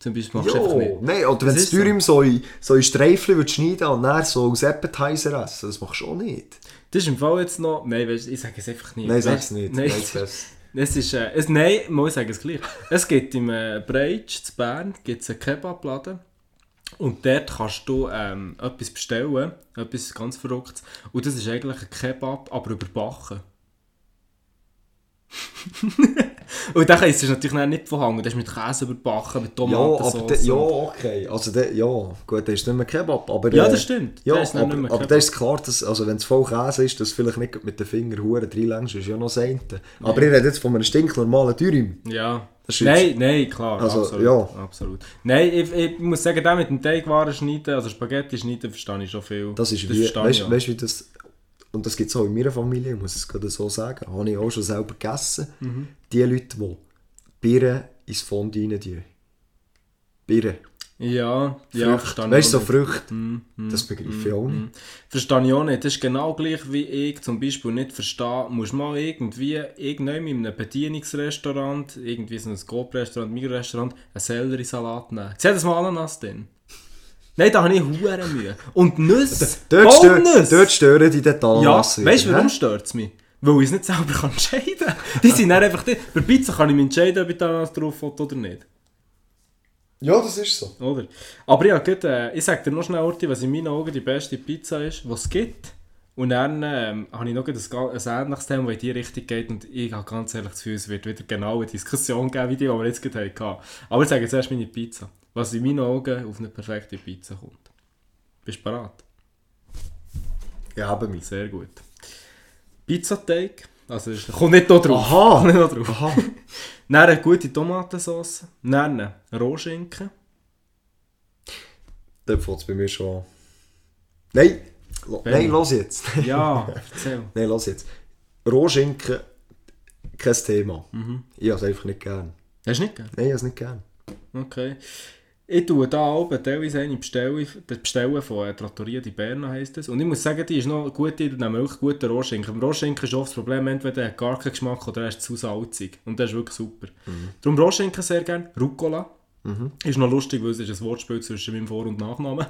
C: Zum Beispiel machst du einfach nicht.
B: nein, oder wenn du
C: ist so.
B: In, so in würdest schneiden und dann so als Appetizer essen, das machst du auch nicht.
C: Das ist im Fall jetzt noch... Nein, weißt, ich sage es einfach nicht.
B: Nein,
C: Weißt-
B: sag's nicht.
C: Nein,
B: Nein, [LAUGHS]
C: es ist... Äh, es, nein, mal ich sage es gleich. Es gibt im äh, Breitsch zu Bern gibt's einen Kebabladen. Und dort kannst du ähm, etwas bestellen. Etwas ganz Verrücktes. Und das ist eigentlich ein Kebab, aber überbacken. [LAUGHS] [LAUGHS] Und dann ist es natürlich nicht von Hang. Das ist mit Käse überbacken, mit
B: Ja, aber de, ja, okay. Also de, ja, gut, das ist nicht mehr Kebab, aber...
C: Ja,
B: äh,
C: das stimmt.
B: Ja,
C: Das
B: aber, aber das ist klar, dass, also wenn es voll Käse ist, dass vielleicht nicht mit den Fingern hure reinlängst, ist ja noch das eine. Aber ich rede jetzt von einem stinknormalen Dürüm.
C: Ja.
B: Das
C: Nein, nein, klar.
B: Also,
C: absolut,
B: ja.
C: absolut. Nein, ich, ich muss sagen, der mit dem Teigwaren schneiden, also Spaghetti schneiden, verstehe ich schon viel.
B: Das ist wie,
C: verstehe
B: weißt weißt, wie das... Und das gibt es auch in meiner Familie, ich muss es gerade so sagen. Habe ich auch schon selber gegessen.
C: Mhm.
B: Die Leute, die Birnen ins Fondue rein tun. Birnen.
C: Ja, ja, verstehe ich
B: Weißt du, so
C: auch nicht. Mhm,
B: Früchte. das begreife ich auch nicht.
C: Verstehe ich auch nicht. Das ist genau gleich wie ich zum Beispiel nicht verstehe, musst mal irgendwie irgendwann in einem Bedienungsrestaurant, irgendwie so ein Scope-Restaurant, Mikrorestaurant, einen Selleriesalat nehmen. Sieh das mal Ananas drin. Nein, da habe ich hure Mühe. Und Nüsse,
B: Dort,
C: Walnüsse.
B: dort stören die den
C: Ja, weißt du, warum stört es mich? Weil ich es nicht selber kann entscheiden kann. Die sind dann einfach die. Bei Pizza kann ich mich entscheiden, ob ich da drauf will oder nicht.
B: Ja, das ist so.
C: Oder? Aber ja, gut, äh, ich sage dir noch schnell, Orti, was in meinen Augen die beste Pizza ist, was es gibt. Und dann ähm, habe ich noch ein, ein ähnliches Thema, das in die Richtung geht und ich habe ganz ehrlich das Gefühl, es wird wieder genau eine Diskussion geben, wie die, die wir jetzt gerade hatten. Aber ich sage jetzt erst meine Pizza. Was in meinen Augen auf eine perfekte Pizza kommt. Bist du bereit?
B: Ja, eben mich.
C: Sehr gut. Pizzateig. Also, es kommt nicht noch drauf.
B: Aha. [LAUGHS]
C: Nicht drauf.
B: Aha. [LAUGHS]
C: Dann eine gute Tomatensauce. Dann Rohschinken.
B: Dort fängt es bei mir schon an. Nein! Lo-. Nein, los jetzt. [LAUGHS]
C: Ja, erzähl.
B: Nein, los jetzt. Rohschinken, kein Thema.
C: Mhm.
B: Ich habe es einfach nicht gern.
C: Hast du nicht gern?
B: Nein, ich habe es nicht gern.
C: Okay. Ich tue da oben teilweise eine bestellen, das Bestellen von äh, Trattoria di Berna heisst es. Und ich muss sagen, die ist noch gut, die nehmen wirklich guten Rohschinken. Beim Rohschinken ist oft das Problem, entweder er hat gar keinen Geschmack oder er ist zu salzig. Und das ist wirklich super. Darum Rohschinken sehr gerne. Rucola. Ist noch lustig, weil es ist ein Wortspiel zwischen meinem Vor- und Nachnamen.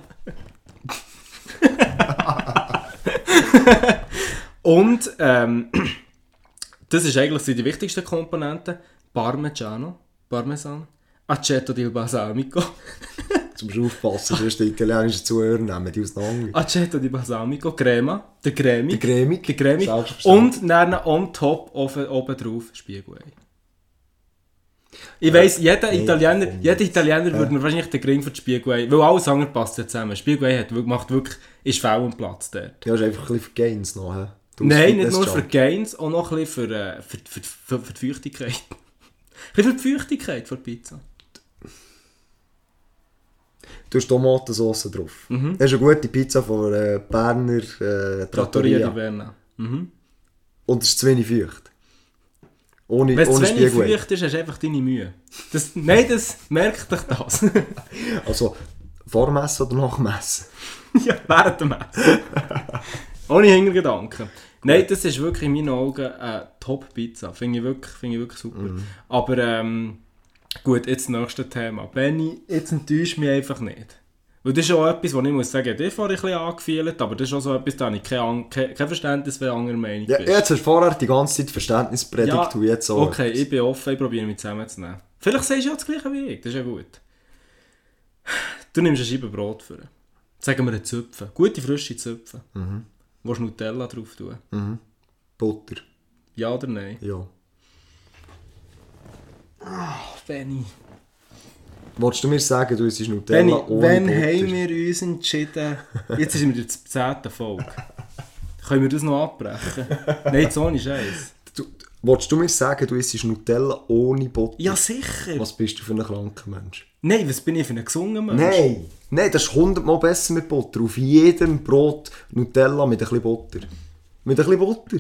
C: [LAUGHS] und ähm, das ist eigentlich die wichtigsten Komponenten. Parmigiano, Parmesan, Aceto di Balsamico,
B: Zum Aufpassen, sonst die italienischen Zuhörer nehmen die auseinander.
C: Aceto di Balsamico, Crema, der Cremig,
B: Die Cremig.
C: der Cremig und dann on top, oben, oben drauf, Spiegelei. Ich weiss, jeder Italiener, jeder Italiener würde mir wahrscheinlich den Ring für die Spiegelei, weil alles andere passt ja zusammen. Spiegelei hat, macht wirklich, ist fehl am Platz dort.
B: Ja, ist einfach ein bisschen für Gains noch. He? Du
C: Nein,
B: musst
C: nicht nur für. Gains, auch noch ein bisschen für, äh, für, für, für, für die Feuchtigkeit. [LAUGHS] ein bisschen für die Feuchtigkeit von der Pizza.
B: Du hast Tomatensauce drauf.
C: Mhm.
B: Das ist eine gute Pizza von äh, Berner äh,
C: Trattoria
B: Trattoria.
C: di Berna. Mhm.
B: Und es ist zu wenig feucht. Ohne,
C: Wenn es zu wenig feucht ist, hast du einfach deine Mühe. Das, nein, das merkt dich das. [LAUGHS]
B: Also, vor dem Essen oder nach dem Essen? [LAUGHS]
C: ja, während dem Essen. Ohne Hintergedanken. Nein, das ist wirklich in meinen Augen eine Top-Pizza. Finde ich, wirklich, finde ich wirklich super. Aber ähm, gut, jetzt das nächste Thema. Benny, jetzt enttäuscht mich einfach nicht. Weil das ist auch etwas, wo ich muss sagen, das habe ich ein bisschen angefühlt, aber das ist auch so etwas, da habe ich kein, kein, kein Verständnis, du anderer Meinung
B: Ja, jetzt hast du vorher die ganze Zeit Verständnis predigt, du jetzt auch.
C: Okay, ich bin offen, ich probiere mich zusammenzunehmen. Vielleicht sagst du ja das gleiche wie ich, das ist ja gut. Du nimmst eine Scheibe Brot für. Sagen wir einen Zöpfen. Gute frische Zöpfen. Mhm. Willst du Nutella drauf tun?
B: Butter.
C: Ja oder nein?
B: Ja.
C: Benny.
B: Wolltest du mir sagen, du isst Nutella
C: Benny,
B: ohne
C: wann
B: Butter?
C: haben wir uns entschieden... Jetzt sind wir in der 10. Folge. Können wir das noch abbrechen? Nein, jetzt ohne Scheiß.
B: Wolltest du mir sagen, du isst Nutella ohne Butter?
C: Ja, sicher.
B: Was bist du für ein kranker Mensch?
C: Nein, was bin ich für ein gesunder Mensch?
B: Nein! Nein, das ist hundertmal besser mit Butter. Auf jedem Brot Nutella mit ein bisschen Butter. Mit ein bisschen Butter.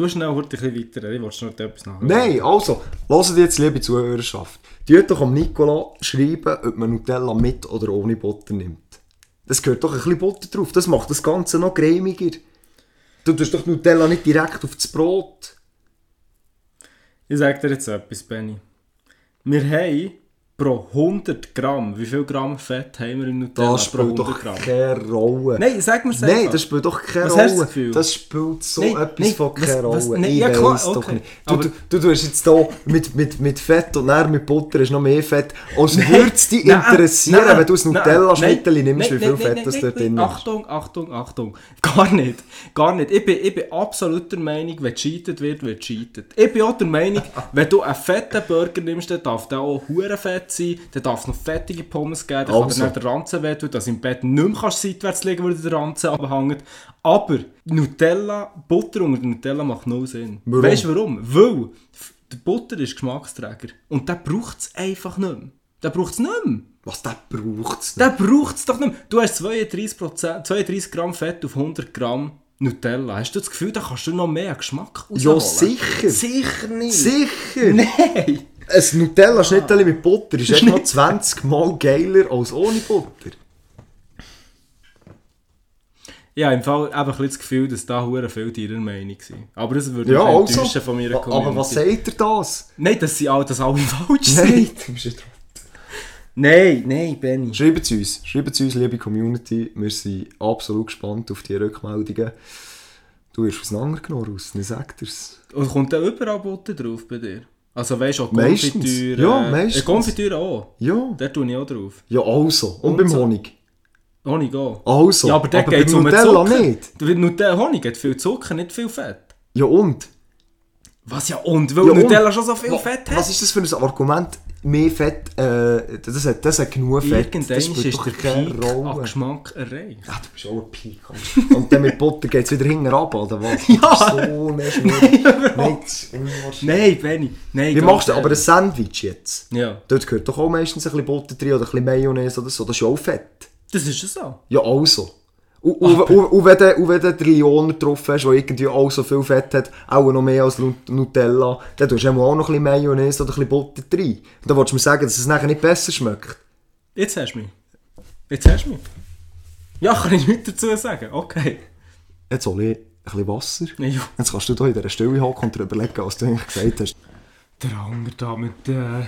C: Du schnell heute ein bisschen weiter, ich wollte noch etwas nachher.
B: Nein, also, hört jetzt, liebe Zuhörerschaft. Die doch am Nicola schreiben, ob man Nutella mit oder ohne Butter nimmt. Das gehört doch ein bisschen Butter drauf. Das macht das Ganze noch cremiger. Du tust doch Nutella nicht direkt auf das Brot.
C: Ich sag dir jetzt etwas, Benny. Wir haben pro 100 Gramm, wie viel Gramm Fett haben wir im Nutella
B: Das
C: pro
B: spielt
C: 100
B: doch
C: Gramm?
B: keine Rolle.
C: Nein, sag mir
B: Nein, das spielt doch keine
C: Was hast du das
B: Rolle.
C: Gefühl?
B: Das spielt so
C: Nein,
B: etwas
C: nein,
B: von keine
C: was-
B: Rolle.
C: nein,
B: ich
C: ja, klar,
B: weiss doch
C: okay.
B: nicht. Du,
C: Aber-
B: du, du tust jetzt hier mit, mit, mit Fett und dann mit Butter ist noch mehr Fett. Als würde es dich interessieren,
C: nein,
B: wenn du ein
C: nein,
B: nimmst, wie viel Fett das dort drin ist.
C: Achtung, Achtung, Achtung. Gar nicht. Gar nicht. Ich bin, ich bin absolut der Meinung, wenn cheatet wird, wird cheatet. Ich bin auch der Meinung, wenn du einen fetten Burger nimmst, dann darf der auch hure fett sein, dann darf es noch fettige Pommes geben, dann
B: Also.
C: kann nicht der Ranzen wehtun, dass du im Bett nicht mehr kannst seitwärts liegen weil der Ranzen abhängt. Aber Nutella, Butter unter der Nutella macht null Sinn.
B: Warum?
C: Weißt du warum? Weil der Butter ist Geschmacksträger und der braucht es einfach nicht mehr. Der braucht es nicht mehr.
B: Was der braucht es
C: Der braucht es doch nicht mehr. Du hast 32%, 32 Gramm Fett auf 100 Gramm Nutella. Hast du das Gefühl, da kannst du noch mehr Geschmack
B: Ja,
C: rausholen?
B: sicher.
C: Sicher nicht.
B: Sicher!
C: Nein.
B: Ein Nutella-Schnitteli mit Butter ist echt noch [LAUGHS] 20 Mal geiler als ohne Butter.
C: Ja, im Fall eben ein das Gefühl, dass da hure viel ihrer Meinung sind. Aber das würde
B: Ja,
C: mich
B: also.
C: enttäuschen von meiner Community.
B: Aber was sagt er das?
C: Nein, dass sie alle, dass alle falsch sind.
B: Nein, du bist dran.
C: Nein, nein, Benny.
B: Schreibt es uns, schreibt es uns, liebe Community. Wir sind absolut gespannt auf die Rückmeldungen. Du wirst auseinandergenommen raus, ich sag dir's.
C: Und kommt da überall Butter drauf bei dir? Also weißt du, auch. Konfitüre.
B: Ja,
C: äh,
B: meistens.
C: Konfitüre auch.
B: Ja.
C: Da tue ich auch drauf.
B: Ja, also. Und,
C: Und
B: beim
C: so.
B: Honig.
C: Honig auch.
B: Also,
C: Ja, aber dort
B: bei
C: geht's um
B: Nutella
C: Zucker.
B: nicht.
C: Nutella, Honig hat viel Zucker, nicht viel Fett.
B: Ja und?
C: Was ja und? Weil
B: Ja, und?
C: Nutella schon so viel Fett hat.
B: Was ist das für ein Argument? Mehr Fett, äh, das, hat, das hat genug Fett.
C: Irgendwann ist
B: spielt doch
C: der
B: keine
C: Peak an
B: Rolle.
C: Geschmack erreicht.
B: Ja, du bist auch ein Peak. Und dann mit Butter geht es wieder hinten ab, oder was? [LAUGHS]
C: Ja.
B: So eine Schwere. Nein, unwahrscheinlich.
C: Nein,
B: Wie machst du aber ein. Sandwich jetzt?
C: Ja,
B: Dort gehört doch auch meistens ein bisschen Butter drin oder ein bisschen Mayonnaise oder so. Das ist auch Fett.
C: das ist es so.
B: Ja, also. Und, und, und, und, wenn du, und wenn du drauf hast, der irgendwie auch so viel Fett hat, auch noch mehr als Nutella, dann tust du auch noch ein bisschen Mayonnaise oder ein bisschen Butter drin. Und dann willst du mir sagen, dass es nachher nicht besser schmeckt.
C: Jetzt hast du mich. Jetzt hast du mich. Ja, kann ich nichts dazu sagen. Okay.
B: Jetzt hole ich ein bisschen Wasser.
C: Ja.
B: Jetzt kannst du hier in dieser Stille hocken und dir überlegen, was du eigentlich gesagt hast.
C: Der Hunger da mit der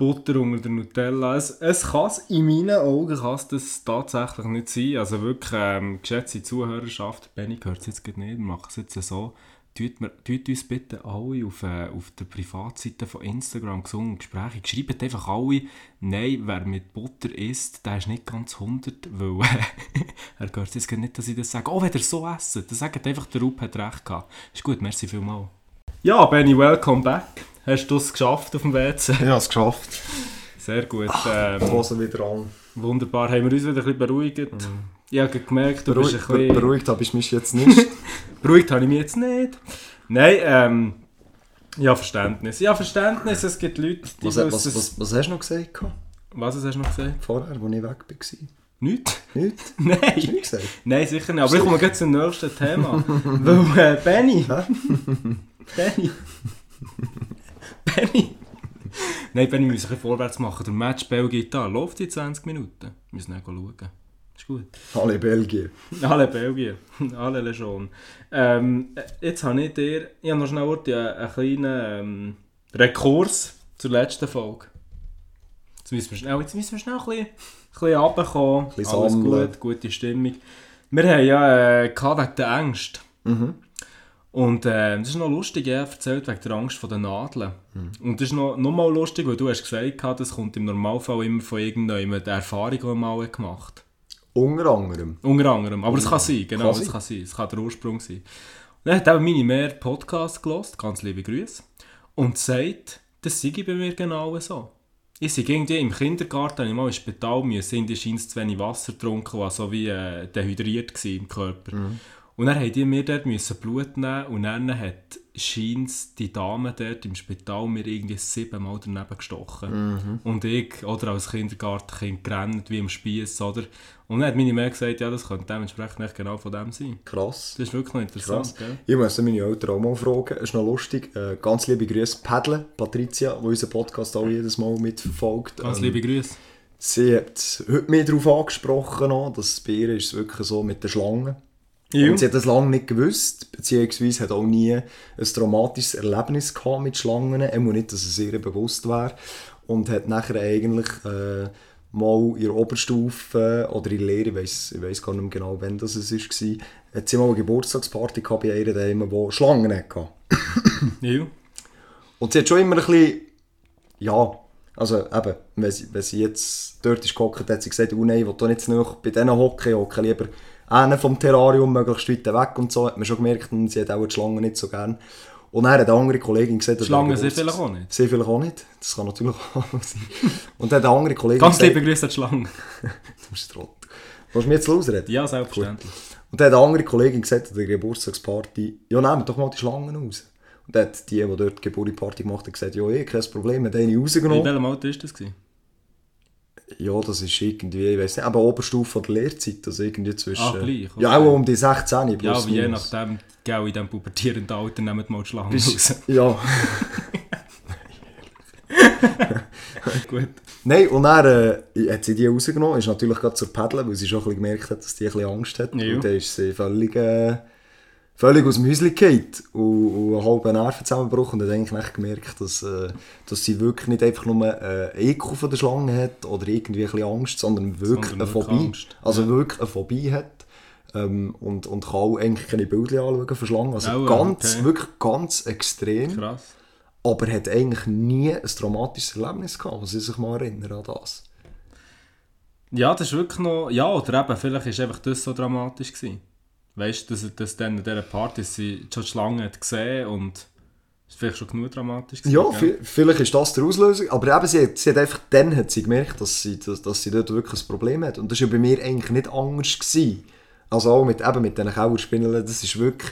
C: Butter unter der Nutella. Es, es kann in meinen Augen kann das tatsächlich nicht sein. Also wirklich, ähm, geschätzte Zuhörerschaft, Benny hört es jetzt nicht, wir machen es jetzt so. Tut, uns bitte alle auf, äh, auf der Privatseite von Instagram gesungen Gespräche. Schreibt einfach alle, nein, wer mit Butter isst, der ist nicht ganz 100, weil äh, [LAUGHS] er hört jetzt nicht, dass ich das sage. Oh, wenn ihr so essen, dann sagt einfach, der Rupp hat recht gehabt. Ist gut, merci vielmals. Ja, Benny, welcome back. Hast du es geschafft auf dem WC?
B: Ich habe es geschafft.
C: Sehr gut. Ähm,
B: Hose wieder an.
C: wunderbar. Haben wir uns wieder ein bisschen beruhigt? Ich habe gemerkt, du bist ein
B: Mhm. Beruhigt,
C: bisschen...
B: beruhigt habe ich mich jetzt nicht. [LAUGHS]
C: Beruhigt habe ich mich jetzt nicht. Nein, ähm... Ja, Verständnis. Ja, Verständnis. Es gibt Leute, die
B: was, was, was, was hast du noch gesagt?
C: Was hast du noch gesagt?
B: Vorher, als ich weg war?
C: Nichts?
B: Nichts? [LAUGHS]
C: Nein.
B: Hast du nicht gesagt?
C: Nein, sicher nicht. Aber ich komme gleich zum nächsten Thema. [LAUGHS] Weil, äh, Benny... Benny... Benny... Nein, Benny, wir müssen ein bisschen vorwärts machen. Der Match Belgien-Italien läuft in 20 Minuten. Wir müssen dann schauen. Ist gut.
B: Alle Belgien.
C: Alle Belgien. Alle Legion. Ähm, jetzt habe ich dir... Ich habe noch schnell einen, einen kleinen ähm, Rekurs zur letzten Folge. Jetzt müssen wir schnell, jetzt müssen wir schnell ein bisschen, ein bisschen runterkommen.
B: Ein bisschen
C: Alles
B: sammeln.
C: gut, gute Stimmung. Wir haben ja äh, wegen der Ängste.
B: Mhm.
C: Und äh, das ist noch lustig, er erzählt wegen der Angst vor den Nadeln.
B: Mhm.
C: Und das ist noch, noch mal lustig, weil du hast gesagt das kommt im Normalfall immer von irgendeiner Erfahrung, die man mal gemacht hat.
B: Unter anderem.
C: Unter anderem. Aber es kann sein, genau, es kann sein. Es kann der Ursprung sein. Und dann hat eben meine mehr Podcast gelost, ganz liebe Grüße, und sagt, das sei bei mir genau so. Ich sei irgendwie im Kindergarten, ich mal ins Spital müssen, irgendwie scheint zu wenig Wasser getrunken, was so wie äh, dehydriert war im Körper. Und dann die mir dort müssen Blut nehmen und dann hat scheint die Dame dort im Spital mir irgendwie siebenmal daneben gestochen. Und ich, oder als Kindergartenkind gerannt wie im Spieß, oder? Und dann hat meine Mutter gesagt, ja, das könnte dementsprechend echt genau von dem sein.
B: Krass.
C: Das ist wirklich noch interessant,
B: Krass.
C: gell?
B: Ich muss meine Eltern auch mal fragen. Es ist noch lustig. Äh, ganz liebe Grüße, Padle, Patricia, die unseren Podcast auch jedes Mal mitverfolgt.
C: Ganz
B: Ähm,
C: liebe Grüße.
B: Sie hat heute mehr darauf angesprochen, noch, dass es bei ihr ist wirklich so mit den Schlangen.
C: Ja.
B: Und sie hat das lange nicht gewusst, beziehungsweise hat auch nie ein traumatisches Erlebnis gehabt mit Schlangen, auch nicht, dass es ihr bewusst wäre. Und hat nachher eigentlich äh, mal in der Oberstufe oder in der Lehre, ich weiss gar nicht mehr genau, wann das es war, hat sie mal eine Geburtstagsparty gehabt bei ihr daheim, wo Schlangen hatte. [COUGHS]
C: Ja.
B: Und sie hat schon immer ein bisschen, ja, also eben, wenn sie, wenn sie jetzt dort ist gehockt, hat sie gesagt, oh nein, ich will doch nicht zu bei denen hocken, ich hocke lieber einen vom Terrarium, möglichst weit weg und so, hat man schon gemerkt, und sie hat auch die Schlangen nicht so gern. Und dann hat eine andere Kollegin gesagt, dass
C: Schlangen sind vielleicht auch nicht.
B: Sie vielleicht auch nicht, das kann natürlich auch [LAUGHS] sein. Und dann hat eine andere Kollegin
C: Ganz liebe Grüße an die Schlange. [LAUGHS]
B: du bist Trott. Willst du mir jetzt losreden?
C: Ja, selbstverständlich.
B: Und dann hat eine andere Kollegin gesagt an der Geburtstagsparty, ja nehmt doch mal die Schlangen raus. Und dann hat die, die dort die Geburtstagsparty gemacht hat, gesagt, ja, eh, kein Problem, hat eine
C: In
B: rausgenommen.
C: welchem Alter war das? gewesen?
B: Ja, das ist irgendwie, ich weiß nicht, aber Oberstufe der Lehrzeit, also irgendwie zwischen...
C: Ah, gleich, okay.
B: Ja, auch um die 16, plus
C: Ja, aber je nachdem, gell, in diesem pubertierenden Alter nehmen wir mal die Schlange
B: Bis-
C: raus. [LAUGHS]
B: Ja. [LAUGHS]
C: Gut.
B: Nein, und dann äh, hat sie die rausgenommen, ist natürlich gerade zur Paddeln, weil sie schon ein bisschen gemerkt hat, dass die ein bisschen Angst hat.
C: Ja.
B: Und dann ist sie völlig, äh, völlig aus dem Häuschen gefallen und, und einen halben Nerven zusammengebrochen und hat eigentlich echt gemerkt, dass, äh, dass sie wirklich nicht einfach nur äh, Ekel von der Schlange hat oder irgendwie ein bisschen Angst, sondern wirklich
C: Sondern
B: eine Phobie.
C: Angst.
B: Also wirklich eine Phobie hat. Ähm, und, und kann auch eigentlich keine Bilder anschauen von Schlangen. Also
C: Oh,
B: ganz,
C: okay.
B: wirklich ganz extrem.
C: Krass.
B: Aber hat eigentlich nie ein traumatisches Erlebnis gehabt, was ich sich mal erinnere an das.
C: Ja, das ist wirklich noch... Ja, oder eben, vielleicht war einfach das so dramatisch. Gewesen. Weißt du, dass, dass dann an dieser Party sie schon die Schlange hat gesehen und es war vielleicht schon genug dramatisch. gewesen,
B: Ja,
C: gell?
B: vielleicht ist das der Auslöser. Aber eben, sie, hat- sie hat einfach dann hat sie gemerkt, dass sie, dass, dass sie dort wirklich ein Problem hat. Und das war ja bei mir eigentlich nicht anders. Gewesen. Also auch mit, eben mit diesen Kauerspinnen, das ist wirklich...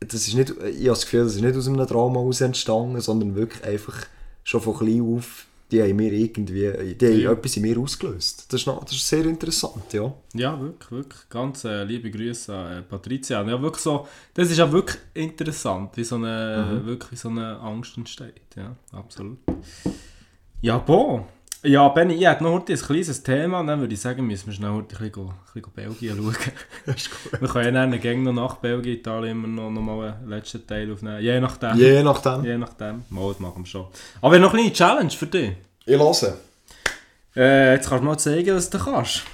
B: Das ist nicht, ich habe das Gefühl, das ist nicht aus einem Drama aus entstanden, sondern wirklich einfach schon von klein auf, die haben mir irgendwie, die haben
C: Ja.
B: etwas in mir ausgelöst. Das ist, noch, das ist sehr interessant, ja.
C: Ja, wirklich, wirklich. Ganz äh, liebe Grüße an äh, Patricia. Ja, wirklich so, das ist ja wirklich interessant, wie so eine, wirklich wie so eine Angst entsteht. Ja, absolut. Ja, boah. Ja, Benni, ich hätte noch heute ein kleines Thema, dann würde ich sagen, müssen wir schnell heute ein bisschen, ein bisschen Belgien schauen. [LAUGHS] wir können ja dann gerne noch nach Belgien, Italien immer noch, noch mal einen letzten Teil aufnehmen. Je nachdem.
B: Je nachdem.
C: Je nachdem. Mal, das machen wir schon. Aber noch eine kleine Challenge für dich.
B: Ich lasse.
C: Äh, jetzt kannst du mal zeigen, was du kannst.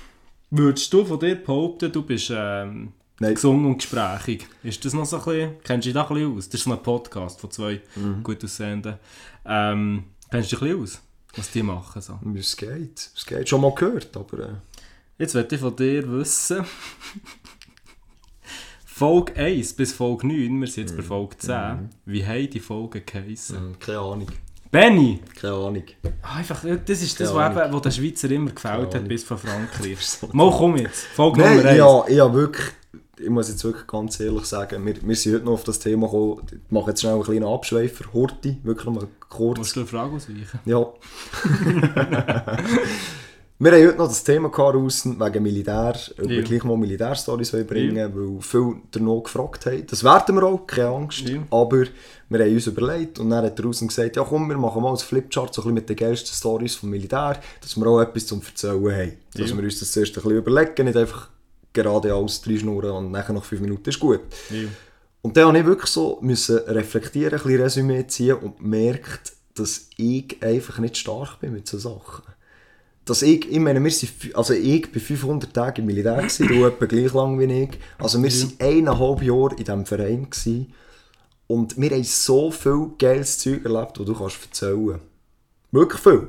C: Würdest du von dir behaupten, du bist ähm, gesungen und gesprächig? Ist das noch so ein bisschen, kennst du dich da ein bisschen aus? Das ist so ein Podcast von zwei gut aussehenden. Ähm, kennst du dich ein bisschen aus, was die machen? So.
B: Es geht. Es geht. Schon mal gehört, aber... Äh,
C: Jetzt möchte ich von dir wissen, Folge 1 bis Folge 9, wir sind jetzt bei Folge 10, wie haben die Folgen geheissen?
B: äh, keine Ahnung.
C: Benny!
B: Keine Ahnung.
C: Ah, Einfach, das ist das, was, eben, was der Schweizer immer gefällt hat, bis von Frankreich.
B: So [LAUGHS]
C: Mal komm jetzt, Folge
B: Nein,
C: Nummer 1.
B: ja, ich habe wirklich, ich muss jetzt wirklich ganz ehrlich sagen, wir, wir sind heute noch auf das Thema gekommen, ich mache jetzt schnell einen kleinen Abschweifer, Horti, wirklich mal kurz.
C: Musst du eine Frage ausweichen?
B: Ja. [LAUGHS] wir haben heute noch das Thema draussen, wegen Militär, ob wir
C: Ja.
B: gleich mal Militärstories bringen wollen, weil viele danach gefragt haben. Das werden wir auch, keine Angst,
C: Ja.
B: aber wir haben uns überlegt und dann hat draußen gesagt, ja komm, wir machen mal ein Flipchart, so ein bisschen mit den geilsten Stories vom Militär, dass wir auch etwas zum Erzählen haben. Dass
C: Ja.
B: wir uns das zuerst ein bisschen überlegen, nicht einfach gerade alles reinschnurren und nachher nach fünf Minuten ist gut.
C: Ja.
B: Und dann habe ich wirklich so müssen reflektieren, ein bisschen Resümee ziehen und gemerkt, dass ich einfach nicht stark bin mit solchen Sachen. Dass ich, ich meine, wir sind, fü- also ich bin 500 Tage im Militär gewesen, du etwa gleich lang wie ich. Also wir sind eineinhalb Jahre in diesem Verein gewesen. Und wir haben so viel geiles Zeug erlebt, das du kannst erzählen Wirklich viel.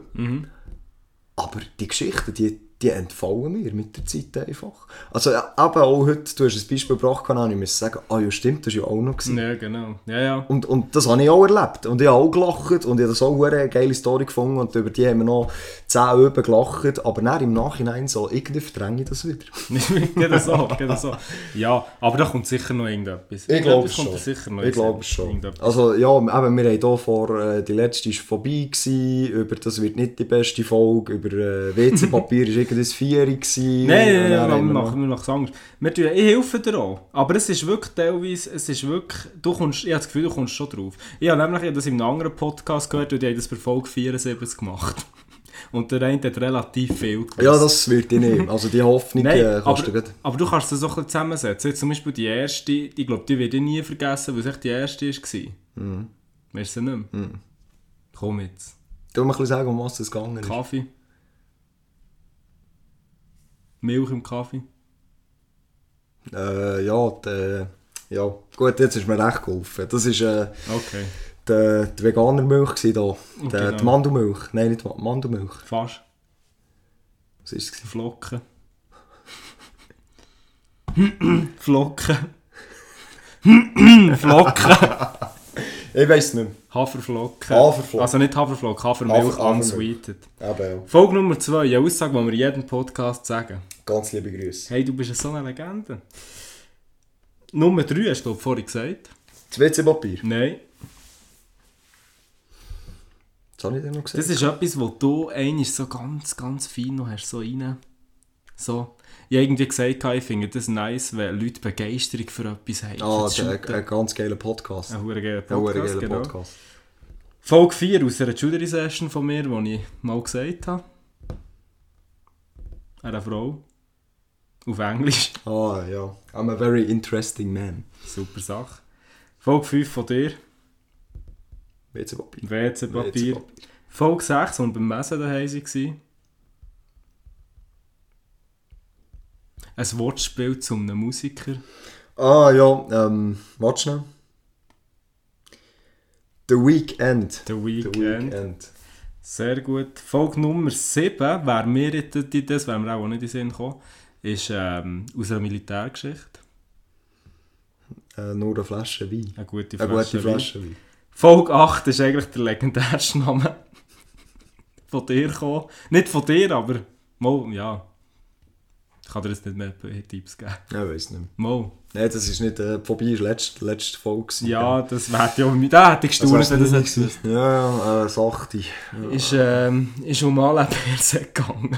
B: Aber die Geschichten, die, die entfallen mir mit der Zeit einfach. Also eben auch heute, du hast ein Beispiel gebracht, kann ich müssen sagen, ah ja stimmt, das war ja auch noch. Gewesen.
C: Ja, genau. Ja, ja.
B: Und, und das habe ich auch erlebt. Und ich habe auch gelacht und ich habe das auch eine geile Story gefunden und über die haben wir noch 10 Üben gelacht. Aber dann im Nachhinein so, irgendwie verdränge ich das wieder.
C: geht so, geht so. Ja, aber da kommt sicher noch irgendetwas.
B: Ich glaube
C: noch
B: Ich glaube schon. Also ja, eben, wir haben hier vor, äh, die letzte war vorbei, gewesen, über das wird nicht die beste Folge, über äh, WC-Papier [LAUGHS] war irgendein Vieri. gewesen.
C: Nein, nein, nein, wir
B: wir
C: machen mir noch Angst. Wir tun, ich helfe dir auch. Aber es ist wirklich teilweise, es ist wirklich, du kommst, ich habe das Gefühl, du kommst schon drauf. Ich habe nämlich das in einem anderen Podcast gehört und die haben das bei Folge 74 gemacht. [LAUGHS] Und der eine hat relativ viel gewusst.
B: Ja, das wird ich nehmen. Also die Hoffnung
C: Nein,
B: äh, kannst du
C: aber,
B: gleich-
C: aber du kannst es so ein bisschen zusammensetzen. Jetzt zum Beispiel die erste, ich glaube, die werde ich nie vergessen, weil es echt die erste war. Mhm. Weißt du nicht mehr? Komm jetzt.
B: Du ein bisschen sagen, um was es gegangen ist.
C: Kaffee. Milch im Kaffee.
B: Äh, ja, die, ja, gut, jetzt ist mir recht geholfen. Das war äh,
C: Okay.
B: die, die Veganermilch da. Die,
C: Genau.
B: die Mandelmilch. Nein, nicht Ma- Mandelmilch.
C: Fast.
B: Was war es?
C: Flocken. [LAUGHS] Flocken. [LAUGHS] Flocken.
B: Ich weiss nicht mehr.
C: Haferflocken.
B: Haferflocken.
C: Also nicht Haferflocken, Hafermilch
B: Hafer- Hafermilch.
C: unsweeted.
B: Ja.
C: Folge Nummer 2, eine Aussage, die wir in jedem Podcast sagen.
B: Ganz liebe Grüße.
C: Hey, du bist so eine Legende. Nummer 3 hast du vorhin gesagt.
B: Das WC-Papier.
C: Nein.
B: Das habe ich dir noch gesagt.
C: Das ist etwas, wo du einmal so ganz, ganz fein noch hast, so rein. So. Ich habe irgendwie gesagt, ich finde das nice, wenn Leute Begeisterung für etwas haben.
B: ah,
C: das
B: der,
C: Shooten.
B: ein ganz geiler Podcast.
C: Ein verdammt geiler
B: Ein
C: Podcast,
B: geiler
C: genau.
B: Podcast.
C: Folge 4 aus einer Jury-Session von mir, die ich mal gesagt habe. Einer Frau. Auf Englisch.
B: Ah, ja. I'm a very interesting man.
C: Super Sache. Folge 5 von dir.
B: WC-Papier.
C: WC-Papier. Folge 6, und beim Messen daheim waren. Ein Wortspiel zu einem Musiker.
B: Ah, ja, ähm, warte schnell. The Weekend.
C: The
B: The
C: Weekend. Sehr gut. Folge Nummer 7, wer mir jetzt das, wäre mir auch nicht in den Sinn gekommen, ist ähm, aus einer Militärgeschichte.
B: Äh, nur eine Flasche Wein.
C: Eine gute
B: Eine
C: Flasche.
B: gute
C: Wein.
B: Flasche Wein.
C: Folge 8 ist eigentlich der legendärste Name [LAUGHS] von dir gekommen. Nicht von dir, aber mal, ja. Ich kann dir jetzt nicht mehr Tipps geben.
B: Ja, ich weiß nicht mehr.
C: Mal.
B: Nein, das ist nicht äh, vorbei, war letzte, letzte Folge. gewesen.
C: Ja, das wäre ja mit da hätte ich gestaunt, wenn das
B: nicht gewesen. Ja, ja, äh, Sachte.
C: Ist, ähm, ist um alle Perse gegangen.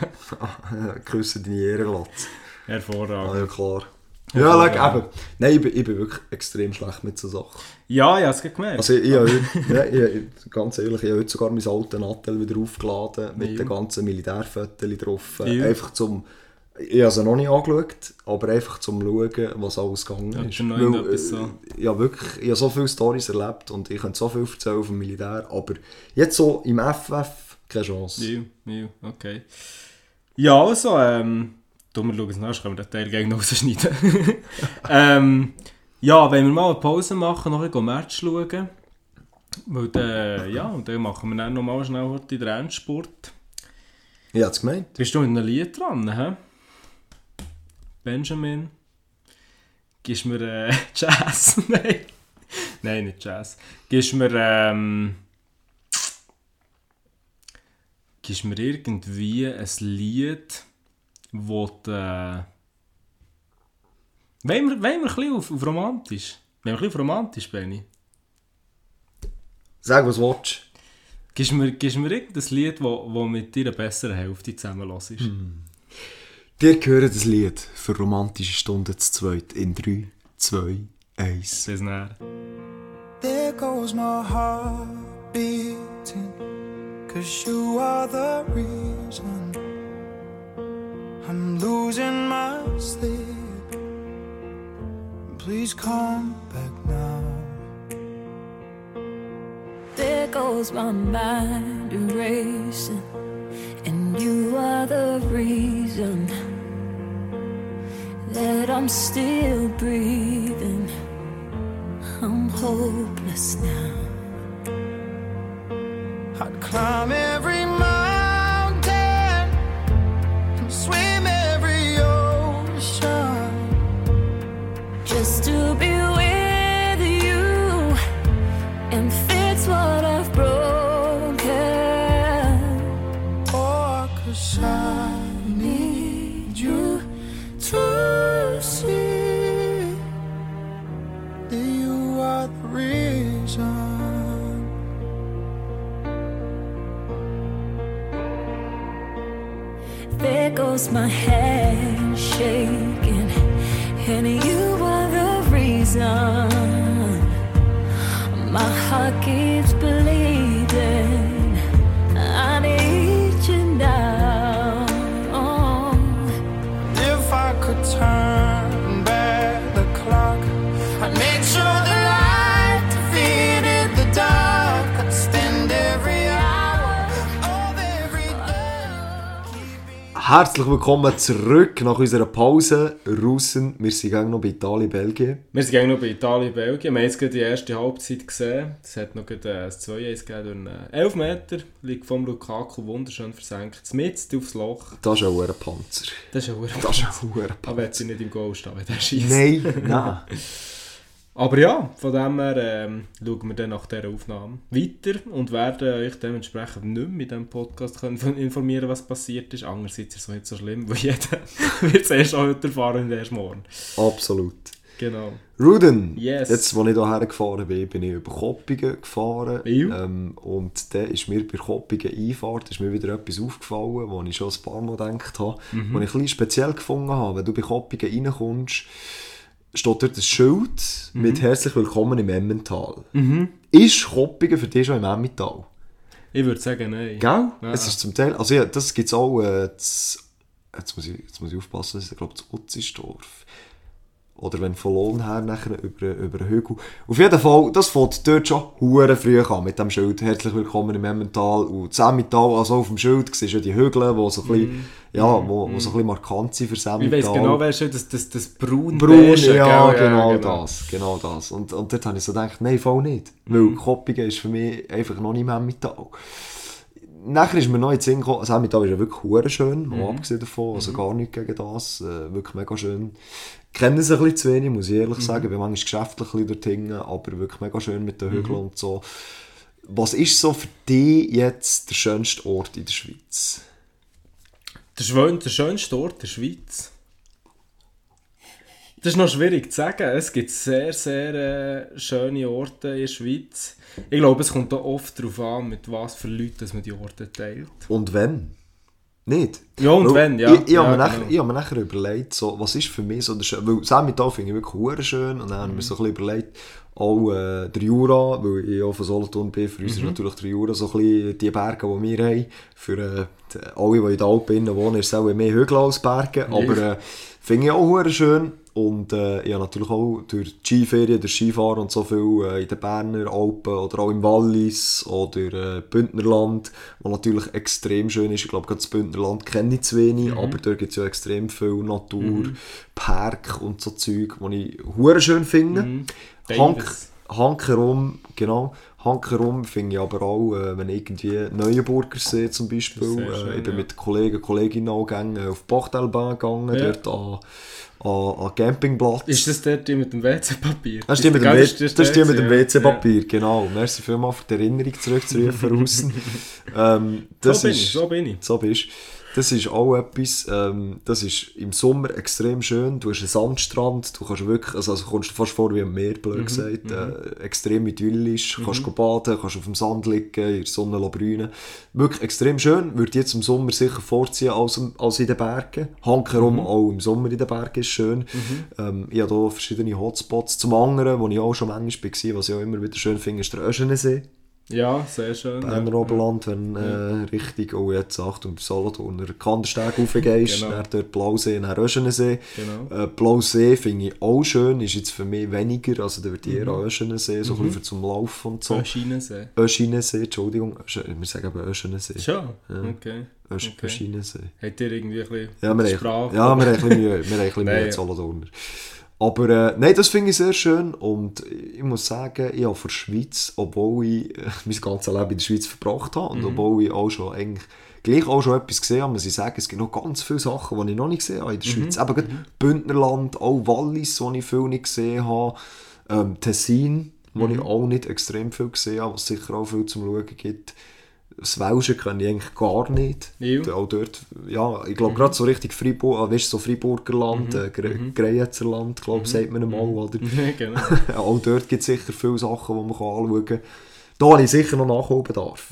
C: [LAUGHS]
B: Küsse deine Ehrenlatz. Ah,
C: Hervorragend.
B: ja, klar.
C: Ja,
B: Ja,
C: ja.
B: schau, eben. Nein, ich bin, ich bin wirklich extrem schlecht mit so Sachen.
C: Ja, ja, es gemerkt.
B: Also ich, ich, habe heute- ja, ich, ganz ehrlich, ich habe heute sogar mein altes Nattel wieder aufgeladen mit
C: Ja.
B: den ganzen Militärfotos drauf.
C: Ja.
B: Einfach zum... Ich habe sie noch nicht angeschaut, aber einfach zum Schauen, was alles gegangen
C: Ja,
B: ist. Weil, äh,
C: so.
B: ja, wirklich, ich habe so viele Storys erlebt und ich könnte so viel erzählen dem Militär, aber jetzt so im FF keine Chance.
C: Ja, ja, okay. Ja, also, ähm, du, wir schauen es nach, können wir den Teil gegen noch [LAUGHS] rausschneiden. [LAUGHS] ähm, ja, wenn wir mal eine Pause machen, noch ein bisschen Match schauen. Weil dann, ja, und dann machen wir dann noch mal schnell heute den Endspurt.
B: Ich habe es gemeint.
C: Bist du mit einem Lied dran, hä? Benjamin? Gibst mir äh, [LAUGHS] Jazz? [LAUGHS] Nein. Nein, nicht Jazz. Gibst mir, ähm... Gibst mir irgendwie ein Lied, wo du... Äh, wollen wir, wollen wir ein bisschen auf, auf romantisch? Wollen wir ein bisschen auf romantisch, Benny?
B: Sag, was du willst.
C: Gibst mir, gibst mir irgendein Lied, wo, wo mit deiner besseren Hälfte zusammen hörst?
B: Dir gehört das Lied für romantische Stunden zu zweit in 3, 2, 1.
C: Bis näher.
E: There goes my heart beating. Cause you are the reason I'm losing my sleep. Please come back now.
F: There goes my mind erasing, and you are the reason that I'm still breathing. I'm hopeless now.
E: I'd climb every
B: Herzlich willkommen zurück nach unserer Pause. Russen, wir sind noch bei Italien, Belgien.
C: Wir sind noch bei Italien, Belgien. Wir haben jetzt gerade die erste Halbzeit gesehen. Es hat noch gerade äh, ein 2-1 gegeben durch einen 11 Meter. Liegt vom Lukaku wunderschön versenkt. Mitten aufs Loch.
B: Das ist ein Panzer.
C: Das ist ein Hure.
B: Das ist auch ein
C: Aber
B: Panzer.
C: jetzt sie nicht im Goal stehen, wenn der schießt.
B: Nein, nein. [LAUGHS]
C: Aber ja, von dem her ähm, schauen wir dann nach dieser Aufnahme weiter und werden euch dementsprechend nicht mehr mit diesem Podcast können informieren was passiert ist. Andererseits ist es nicht so schlimm, weil jeder [LAUGHS] wird es erst heute erfahren und erst morgen.
B: Absolut.
C: Genau.
B: Ruden,
C: Yes.
B: jetzt, als ich hierher gefahren bin, bin ich über Koppingen gefahren. Ähm, und dann ist mir bei Koppingen Einfahrt ist mir wieder etwas aufgefallen, wo ich schon ein paar Mal gedacht habe,
C: Mhm.
B: was ich ein bisschen speziell gefunden habe. Wenn du bei Koppingen reinkommst, steht dort ein Schild
C: Mhm.
B: mit «Herzlich willkommen im Emmental». Ist Koppingen für dich schon im Emmental?
C: Ich würde sagen, nein.
B: Gell?
C: Ja.
B: Es ist zum Teil, also ja, das gibt es auch, äh, z- jetzt, muss ich, jetzt muss ich aufpassen, das ist glaube ich das Utzisdorf. Oder wenn von Lohn her nachher über, über den Hügel. Auf jeden Fall, das fängt dort schon hure früh an mit dem Schild. Herzlich willkommen im Emmental. Und das Emmental, also auf dem Schild, siehst du ja die Hügel, die so ein bisschen, ja, wo, wo so ein bisschen markant sind für das
C: Ich weiss genau, wer schon das, das, das braun
B: Braun,
C: beige,
B: ja,
C: gell?
B: genau, das, genau das. Und, und dort habe ich so gedacht, nein, voll nicht. Weil Koppingen ist für mich einfach noch nicht mehr Emmental. nachher ist mir noch in den Sinn gekommen, also Emmental ist ja wirklich hure schön, mal abgesehen davon, also gar nichts gegen das, äh, wirklich mega schön. Kennen es ein bisschen zu wenig, muss ich ehrlich sagen, ich bin manchmal geschäftlich ein bisschen dort aber wirklich mega schön mit den Hügeln und so. Was ist so für dich jetzt der schönste Ort in der Schweiz?
C: Der, der schönste Ort der Schweiz. Das ist noch schwierig zu sagen. Es gibt sehr, sehr äh, schöne Orte in der Schweiz. Ich glaube, es kommt auch oft darauf an, mit was für Leuten man die Orte teilt.
B: Und wenn? Nicht?
C: Ja, und
B: Weil
C: wenn, ja.
B: Ich, ich
C: Ja,
B: habe mir,
C: genau.
B: nachher- ich habe mir nachher überlegt, so, was ist für mich so der schön... Weil finde ich wirklich schön und dann habe ich mir so ein bisschen überlegt, auch äh, der Jura, weil ich auch von Solothurn bin, für uns
C: Mhm.
B: ist natürlich der Jura so ein bisschen die Berge, die wir haben. Für äh, die, alle, die in den Alpen wohnen, ist es auch mehr Hügel als Berge, aber äh, finde ich auch schön. Und äh, habe natürlich auch durch die Skiferien, durch Skifahren und so viel äh, in den Berner Alpen oder auch im Wallis oder äh, Bündnerland, wo natürlich extrem schön ist. Ich glaube, gerade das Bündnerland kenne ich zu wenig, aber dort gibt es ja extrem viel Natur, Park und so Zeug, die ich hure schön finde. Hank,
C: Beides.
B: Hankerum, genau. Hankerum finde ich aber auch, äh, wenn ich irgendwie Neuenburger sehe zum Beispiel.
C: Sehr
B: äh,
C: schön,
B: ich bin
C: ja.
B: mit Kollegen, Kolleginnen auch gegangen, auf die Bachtelbahn gegangen,
C: Ja.
B: dort an, an, an Campingplatz.
C: Ist das der die mit dem WC-Papier?
B: Das ist die mit dem, dem
C: ja.
B: WC-Papier, genau. Merci vielmals für die Erinnerung zurückzurufen raus. [LAUGHS] ähm, das
C: So bin
B: ist,
C: ich, so bin ich.
B: So bist Das ist auch etwas, ähm, das ist im Sommer extrem schön. Du hast einen Sandstrand, du kannst wirklich, also, also kommst du fast vor wie am Meer,
C: Mhm,
B: blöd gesagt. Äh, extrem idyllisch, kannst go baden, kannst auf dem Sand liegen, in der Sonne brünen. Wirklich extrem schön. Würde jetzt im Sommer sicher vorziehen als, als in den Bergen. Hankerum
C: Mhm.
B: auch im Sommer in den Bergen ist schön. Ähm, ich habe hier verschiedene Hotspots. Zum anderen, wo ich auch schon manchmal war, was ich auch immer wieder schön finde, ist der Öschenensee.
C: Ja, sehr schön.
B: Berner
C: ja.
B: Oberland, wenn äh, richtig, oh jetzt Achtung, Solothurner Kandersteg raufgehst,
C: Genau.
B: dann dort Blausee, dann Öschenensee.
C: Genau.
B: Äh, Blausee finde ich auch schön, ist jetzt für mich weniger, also da wird eher
C: Mhm.
B: an Öschenensee, so ein bisschen für zum Laufen und so.
C: Maschinensee.
B: Öschinensee, Entschuldigung, Ösch- wir sagen aber Öschenensee.
C: Schon? Okay.
B: Ösch
C: okay.
B: Öschinensee.
C: Habt ihr irgendwie ein bisschen
B: Ja, wir haben,
C: Sprache?
B: ja, wir haben ein bisschen Mühe, wir haben ein bisschen [LAUGHS] Mühe
C: ja.
B: Solothurner. Aber äh, nein, das finde ich sehr schön und ich muss sagen, ich habe für die Schweiz, obwohl ich äh, [LAUGHS] mein ganzes Leben in der Schweiz verbracht habe
C: Mhm.
B: und obwohl ich auch schon eigentlich gleich auch schon etwas gesehen habe, muss ich sagen, es gibt noch ganz viele Sachen, die ich noch nicht gesehen habe in der
C: Mhm.
B: Schweiz. Eben gerade Bündnerland, auch Wallis, wo ich viel nicht gesehen habe, ähm, Tessin, wo
C: Mhm.
B: ich auch nicht extrem viel gesehen habe, was sicher auch viel zum Schauen gibt. Das Welsche kenne ich eigentlich gar nicht.
C: Ja.
B: Auch dort, ja, ich glaube gerade so richtig Fribourg, ah, weißt so Friburger Land, äh, Gre Greyetzer Land, glaube ich, sagt man mal, oder? [LAUGHS]
C: genau. [LAUGHS]
B: auch dort gibt es sicher viele Sachen, die man kann anschauen kann. Da habe ich sicher noch Nachholbedarf.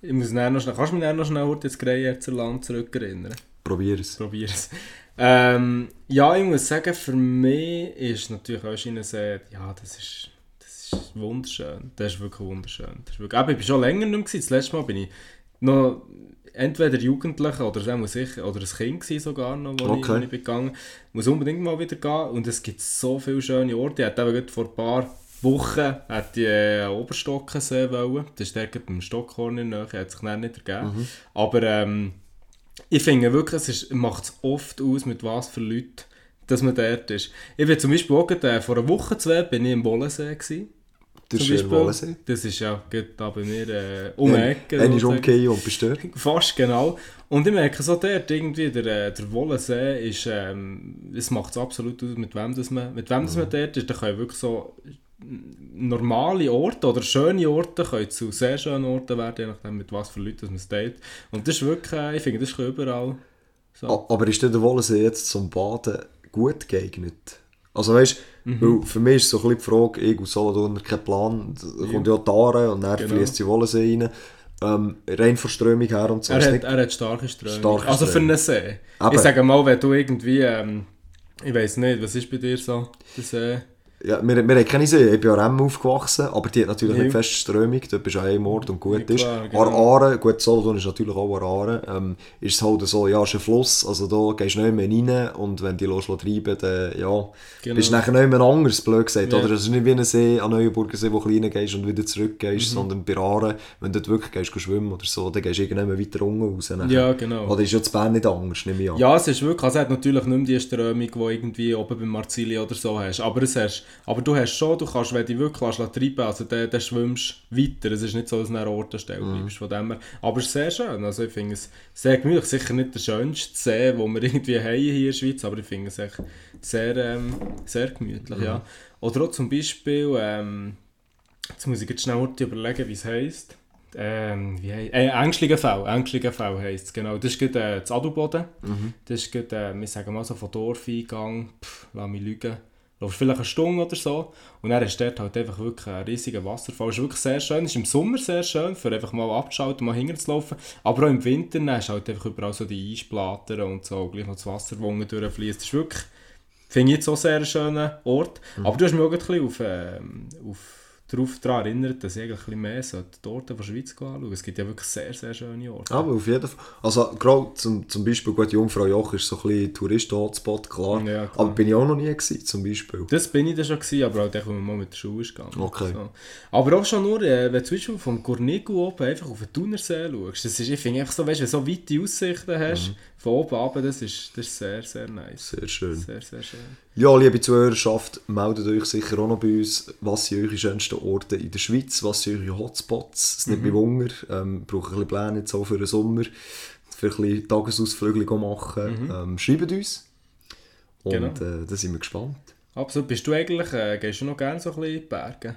C: Ich muss noch schnell, kannst du mich noch schnell ins Greyerzer Land zurückerinnern?
B: Probier es.
C: Probier es. Ähm, ja, ich muss sagen, für mich ist natürlich Öschinensee, ja, das ist, das ist wunderschön. Das ist wirklich wunderschön. Das ist wirklich, aber ich bin schon länger nicht mehr gewesen. Das letzte Mal bin ich noch entweder Jugendlich oder auch ich, oder ein Kind gewesen sogar noch, wo, ich,
B: Okay.
C: ich bin gegangen. Ich muss unbedingt mal wieder gehen und es gibt so viele schöne Orte. Ich hatte eben vor ein paar Wochen hätte ich äh, Oberstockensee wollen. Das ist gerade beim Stockhorn in der Nähe, hat sich dann nicht ergeben. Aber ähm, ich finde wirklich, es ist- macht es oft aus, mit was für Leuten dass man dort ist. Ich bin zum Beispiel auch äh, vor einer Woche, zwei, bin ich im Bollensee gewesen.
B: Das ist
C: zum Beispiel.
B: Wollensee.
C: Das ist ja da bei mir äh, um die Ecke.
B: Einer ist umgekehrt und bist dort. [LAUGHS]
C: Fast genau. Und ich merke so dort irgendwie, der, äh, der Wollensee ist, ähm, es macht es absolut aus, mit wem, das man, mit wem das man dort ist. Da können wirklich so normale Orte oder schöne Orte können zu sehr schönen Orten werden, je nachdem mit was für Leuten man es teilt. Und das ist wirklich, äh, ich finde, das ist überall so.
B: Aber ist denn der Wollensee jetzt zum Baden gut geeignet? Also weißt
C: Mhm.
B: weil für mich ist so ein bisschen die Frage, ich aus Solothurn kein Plan, da kommt ja die Aare und dann
C: Genau.
B: fließt die Wollensee rein. Ähm, rein von Strömung her und so.
C: Er hat, er hat starke Strömung.
B: Starke
C: also für einen See.
B: Aber-
C: Ich sage mal, wenn du irgendwie, ähm, ich weiß nicht, was ist bei dir so, der See?
B: Ja, wir, wir keine See, ich bin an Rem aufgewachsen, aber die hat natürlich
C: Ja.
B: nicht feste Strömung, dort bist du an einem Ort und gut
C: Ja,
B: ist. An
C: genau.
B: Aare, gut, Solothurn ist natürlich auch an Aare, ähm, ist es halt so, ja, ist ein Fluss, also da gehst du nicht mehr rein und wenn die los treiben, dann, ja,
C: Genau.
B: bist du nachher nicht mehr anders, blöd gesagt,
C: Ja.
B: oder? Es ist nicht wie ein See, an Neuenburger See, wo du rein gehst und wieder zurück
C: Mhm.
B: sondern bei Aare, wenn du dort wirklich gehst, gehst schwimmen oder so, dann gehst du irgendwann weiter unten raus. nachher.
C: Ja, genau.
B: Oder ist ja zu Bern nicht anders, nehme ich an.
C: Ja, es ist wirklich, also es hat natürlich nicht mehr die Strömung, die irgendwie oben beim Marzili oder so hast, aber es hast, Aber du hast schon, du kannst, wenn du wirklich lässt, treiben also dann, dann schwimmst du weiter. Es ist nicht so, dass du an einer Ortenstelle bleibst. Von dem her. Aber es ist sehr schön. Also ich finde es sehr gemütlich. Sicher nicht der schönste See, den wir [LAUGHS] irgendwie haben hier in der Schweiz, aber ich finde es echt sehr, ähm, sehr gemütlich, ja. Oder auch zum Beispiel, ähm, jetzt muss ich jetzt schnell überlegen, wie es heisst. Ähm, wie heisst, äh, Ängstlingenfell, Ängstlingenfell heisst es, genau. Das ist gerade äh, das Adelboden. Das ist gerade, äh, wir sagen mal so von Dorfeingang, pff, lass mich lügen, laufst vielleicht eine Stunde oder so und dann ist dort halt einfach wirklich ein riesiger Wasserfall. ist wirklich sehr schön, ist im Sommer sehr schön, für einfach mal abzuschalten, mal hinten zu laufen, aber auch im Winter dann hast du halt einfach überall so die Eisplatten und so, gleich noch das Wasser, unten durchfließt. Das ist wirklich, finde ich jetzt auch sehr einen schönen Ort, aber du hast mich auch ein bisschen auf, ähm, auf darauf daran erinnert, dass ich eigentlich ein bisschen mehr sollte die Orte der Schweiz anschauen Es gibt ja wirklich sehr, sehr schöne Orte.
B: Aber auf jeden Fall. Also gerade zum, zum Beispiel, gut, Jungfrau Joch ist so ein bisschen Touristen-Hotspot, klar.
C: Ja, klar.
B: Aber bin ich auch noch nie gewesen, zum Beispiel.
C: Das bin ich dann schon gewesen, aber auch dann, als wir mal mit der Schule ist gegangen.
B: Okay.
C: So. Aber auch schon nur, äh, wenn du zum Beispiel vom Gornigu oben einfach auf den Thunersee schaust, das ist, ich finde einfach so, weißt, wenn du so weite Aussichten hast, von oben runter, das ist, das ist sehr, sehr nice.
B: Sehr schön.
C: Sehr, sehr schön.
B: Ja, liebe Zuhörerschaft, meldet euch sicher auch noch bei uns, was sind eure schönsten Orte in der Schweiz, was sind eure Hotspots. Es nimmt mich Wunder, ähm, brauche ein bisschen Pläne jetzt auch für den Sommer, für ein bisschen Tagesausflüge machen. Ähm, schreibt uns. Und
C: Genau.
B: äh, da sind wir gespannt.
C: Absolut. Bist du eigentlich, äh, gehst du noch gerne so ein bisschen in die Berge?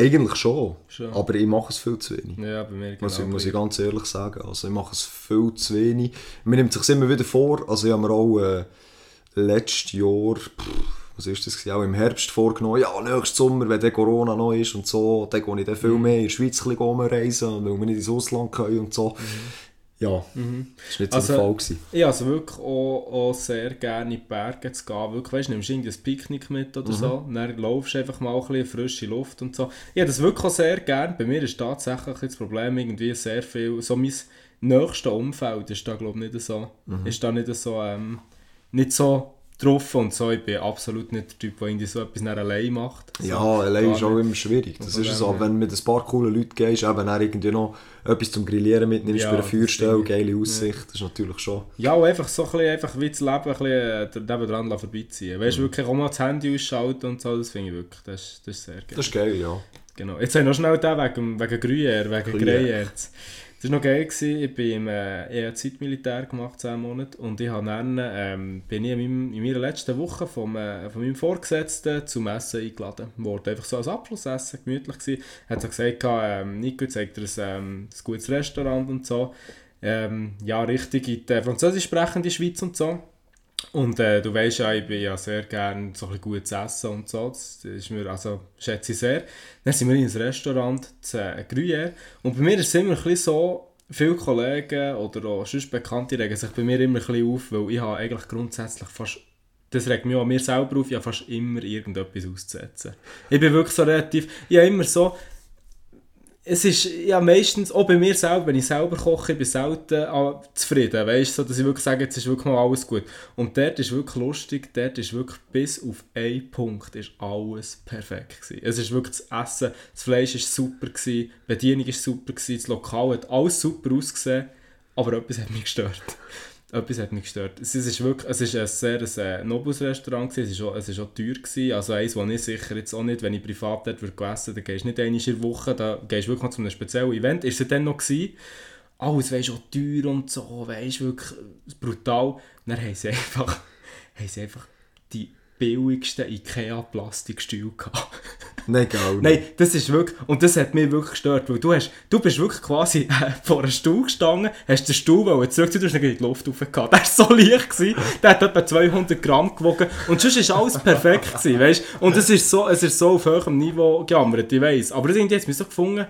B: Eigentlich schon,
C: Schon.
B: aber ich mache es viel zu wenig.
C: Ja, bei mir genau.
B: Muss, ich, muss ich ganz ehrlich sagen. Also ich mache es viel zu wenig. Man nimmt sich immer wieder vor. Also ich habe mir auch äh, letztes Jahr, pff, was ist das, auch im Herbst vorgenommen, ja, nächstes Sommer, wenn der Corona noch ist und so, dann gehe ich dann viel mehr in die Schweiz rumreisen, weil wir nicht ins Ausland können und so. Ja, das war nicht so
C: Also-
B: der Fall. Gewesen.
C: Ich also wirklich auch, auch sehr gerne in die Berge zu gehen. Wirklich, weißt, du, nimmst irgendwie ein Picknick mit oder so, und dann laufst du einfach mal ein bisschen frische Luft und so. Ich habe das wirklich auch sehr gerne. Bei mir ist tatsächlich das Problem irgendwie sehr viel, so mein nächstes Umfeld ist da glaube ich nicht so, ist da nicht so, ähm, nicht so drauf und so. Ich bin absolut nicht der Typ, der irgendwie so etwas allein macht. So,
B: Ja, allein ist auch immer schwierig. Das ist so, wenn du mit ein paar coolen Leuten gehst, eben dann irgendwie noch etwas zum Grillieren mitnimmst
C: Ja,
B: bei einer Feuerstelle, geile Aussicht, das ist natürlich schon...
C: Ja, und einfach so ein bisschen, einfach wie das Leben ein bisschen äh, nebendran vorbeiziehen. Weißt
B: Mhm.
C: du, wirklich auch mal das Handy ausschalten und so, das finde ich wirklich, das, ist- das ist sehr geil.
B: Das ist geil, ja.
C: Genau. Jetzt habe ich noch schnell den wegen, wegen Gruyère, wegen
B: Gruyère.
C: Das war noch geil. Gewesen. Ich bin im äh, Zeitmilitär gemacht, 10 Monate. Und ich habe dann, ähm, bin ich in, meinem, in meiner letzten Woche vom, äh, von meinem Vorgesetzten zum Essen eingeladen worden. Einfach so als Abschlussessen, gemütlich. Er hat so gesagt, ähm, Nico zeigt dir ein, ähm, ein gutes Restaurant und so. Ähm, ja, richtig in die französisch sprechende Schweiz und so. Und äh, du weißt ja, ich bin ja sehr gerne so ein gutes Essen und so. Das ist mir, also, schätze ich sehr. Dann sind wir in ein Restaurant, das äh, Gruyère. Und bei mir ist es immer ein so, viele Kollegen oder auch sonst Bekannte regen sich bei mir immer ein bisschen auf, weil ich habe eigentlich grundsätzlich fast, das regt mich auch an mir selber auf, ich habe fast immer irgendetwas auszusetzen. Ich bin wirklich so relativ, ich habe immer so, es ist ja meistens, auch bei mir selber, wenn ich selber koche, ich bin selten ah, zufrieden, weißt so, dass ich wirklich sage, jetzt ist wirklich mal alles gut. Und dort ist wirklich lustig, dort ist wirklich bis auf einen Punkt ist alles perfekt gewesen. Es ist wirklich das Essen, das Fleisch ist super gewesen, die Bedienung ist super gewesen, das Lokal hat alles super ausgesehen, aber etwas hat mich gestört. Etwas hat mich gestört. Es ist wirklich, es ist ein sehr äh, nobles Restaurant es ist auch, es ist auch teuer gewesen. Also eins, wo ich sicher jetzt auch nicht, wenn ich privat dort würde essen, dann gehst du nicht einmal in Woche, da gehst du wirklich noch zu einem speziellen Event. Ist es dann noch gewesen? Alles, weisst auch teuer und so, weisst wirklich brutal. Dann haben sie einfach, [LAUGHS] haben sie einfach die billigsten Ikea-Plastikstühle gehabt.
B: Nein, geil.
C: Nein, das ist wirklich, und das hat mich wirklich gestört, weil du hast, du bist wirklich quasi äh, vor einem Stuhl gestanden, hast den Stuhl wollen zurückziehen, du hast ihn in die Luft hochgehauen. [LAUGHS] Der war so leicht, gewesen, der hat etwa 200 Gramm gewogen und sonst war alles perfekt, gewesen, weißt? Und es ist so, ist so auf hohem Niveau gejammert, ich weiss. Aber das irgendwie es mich so gefunden,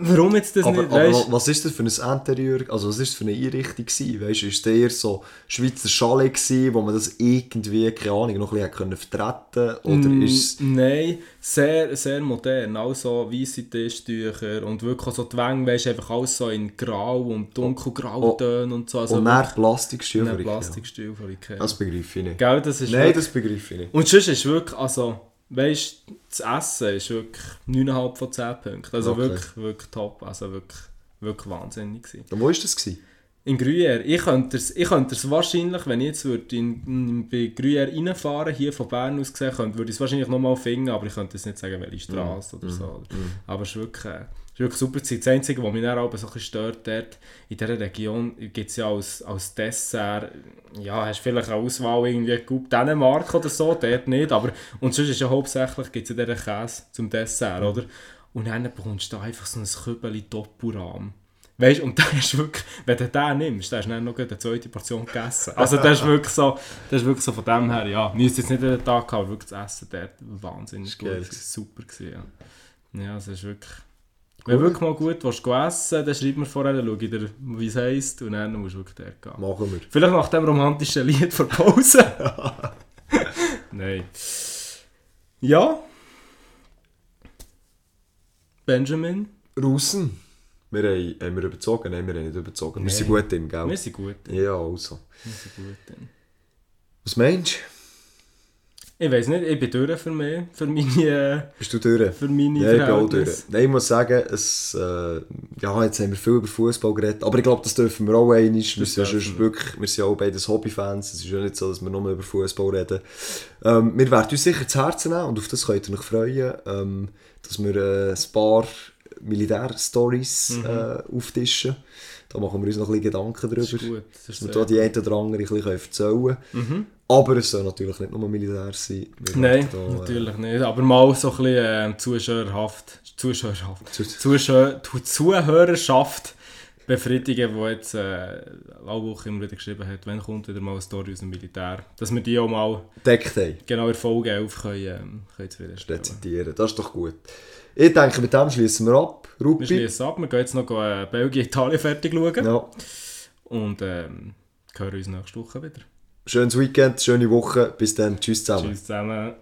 C: warum jetzt das
B: Aber,
C: nicht,
B: aber
C: weißt?
B: was ist das für ein Interieur, also was ist das für eine Einrichtung gewesen? Weißt du, ist das eher so Schweizer Chalet gewesen, wo man das irgendwie, keine Ahnung, noch ein bisschen können vertreten Oder
C: Mm,
B: ist.
C: Nein, sehr, sehr modern. Also weisse Tischtücher und wirklich auch so die Wänge, weißt, einfach alles so in grau und dunkelgrautönen und so. Also
B: und dann Plastikstühle?
C: Plastikstuhl von Ikea.
B: Das begreife ich nicht.
C: Gell, das ist
B: Nein,
C: wirklich...
B: das begreife ich nicht.
C: Und sonst ist wirklich, also, weißt du, das Essen ist wirklich 9,5 von 10 Punkten. Also
B: Okay.
C: wirklich, wirklich top. Also wirklich, wirklich wahnsinnig gewesen.
B: Und wo war das? Gewesen?
C: In Gruyère. Ich könnte es, ich könnte es wahrscheinlich, wenn ich jetzt würde in, in, bei Gruyère reinfahren, hier von Bern aus gesehen, könnte, würde ich es wahrscheinlich nochmal finden, aber ich könnte jetzt nicht sagen, welche Straße oder so. Aber es ist wirklich, äh, ist wirklich super. Das Einzige, was mich dann aber so ein bisschen stört, dort, in dieser Region gibt es ja als, als Dessert, ja, hast vielleicht eine Auswahl irgendwie gut Dänemark oder so, dort nicht, aber und sonst ist ja hauptsächlich gibt es ja diesen Käse zum Dessert, oder? Und dann bekommst du da einfach so ein Kübeli Doppelrahm. Weißt und dann ist wirklich, wenn du den nimmst, dann hast du dann noch eine zweite Portion gegessen. Also das ist [LAUGHS] wirklich so, das ist wirklich so von dem her, ja, müsste jetzt nicht jeden Tag haben, aber wirklich das Essen dort wahnsinnig gut,
B: geil
C: super gewesen, ja. Ja, es ist wirklich, wenn du wirklich mal gut willst, gehen essen dann schreib mir vorher, dann schau ich dir, wie es heisst und dann musst du wirklich dort gehen.
B: Machen wir.
C: Vielleicht nach dem romantischen Lied vor Pause. [LAUGHS] Nein. Ja. Benjamin,
B: Russen. Wir haben, haben wir überzogen? Nein, wir haben nicht überzogen. Wir
C: Nein.
B: sind gut drin, gell?
C: wir sind gut.
B: Ja, also.
C: Wir sind gut. Dann.
B: Was meinst du?
C: Ich weiß nicht, ich bin durch für mich, für meine,
B: Bist du durch?
C: für meine
B: Ja, ich bin auch durch. Nein, ich muss sagen, es, äh, ja, jetzt haben wir viel über Fußball geredet, aber ich glaube, das dürfen wir auch einmal. Wir sind, ja
C: wir.
B: wirklich, wir sind auch beide Hobbyfans. Es ist ja nicht so, dass wir nur über Fußball reden. Ähm, wir werden uns sicher zu Herzen nehmen und auf das könnt ihr euch freuen, ähm, dass wir äh, ein paar Militärstories äh, auftischen. Da machen wir uns noch ein bisschen Gedanken
C: Das ist gut. Das ist
B: Und
C: sehr
B: da die eine oder andere ein bisschen erzählen können. Aber es soll natürlich nicht nur Militär sein. Wir
C: Nein,
B: da, äh,
C: natürlich nicht. Aber mal so ein bisschen äh, Zuschauerhaft, Zuschauerhaft,
B: Zu-
C: Zuschauer, Zuhörerschaft befriedigen, die jetzt äh, alle Woche immer wieder geschrieben hat, wenn kommt wieder mal eine Story aus dem Militär, dass wir die auch mal
B: Deckt haben.
C: genau in Folge 11 können, können zufriedenstellen.
B: rezitieren. Das ist doch gut. Ich denke, mit dem schließen wir ab.
C: Wir
B: Rupi.
C: schließen ab, wir gehen jetzt noch äh, Belgien, Italien fertig schauen
B: Ja.
C: und ähm, hören uns nächste Woche wieder.
B: Schönes Weekend, schöne Woche. Bis dann. Tschüss zusammen.
C: Tschüss zusammen.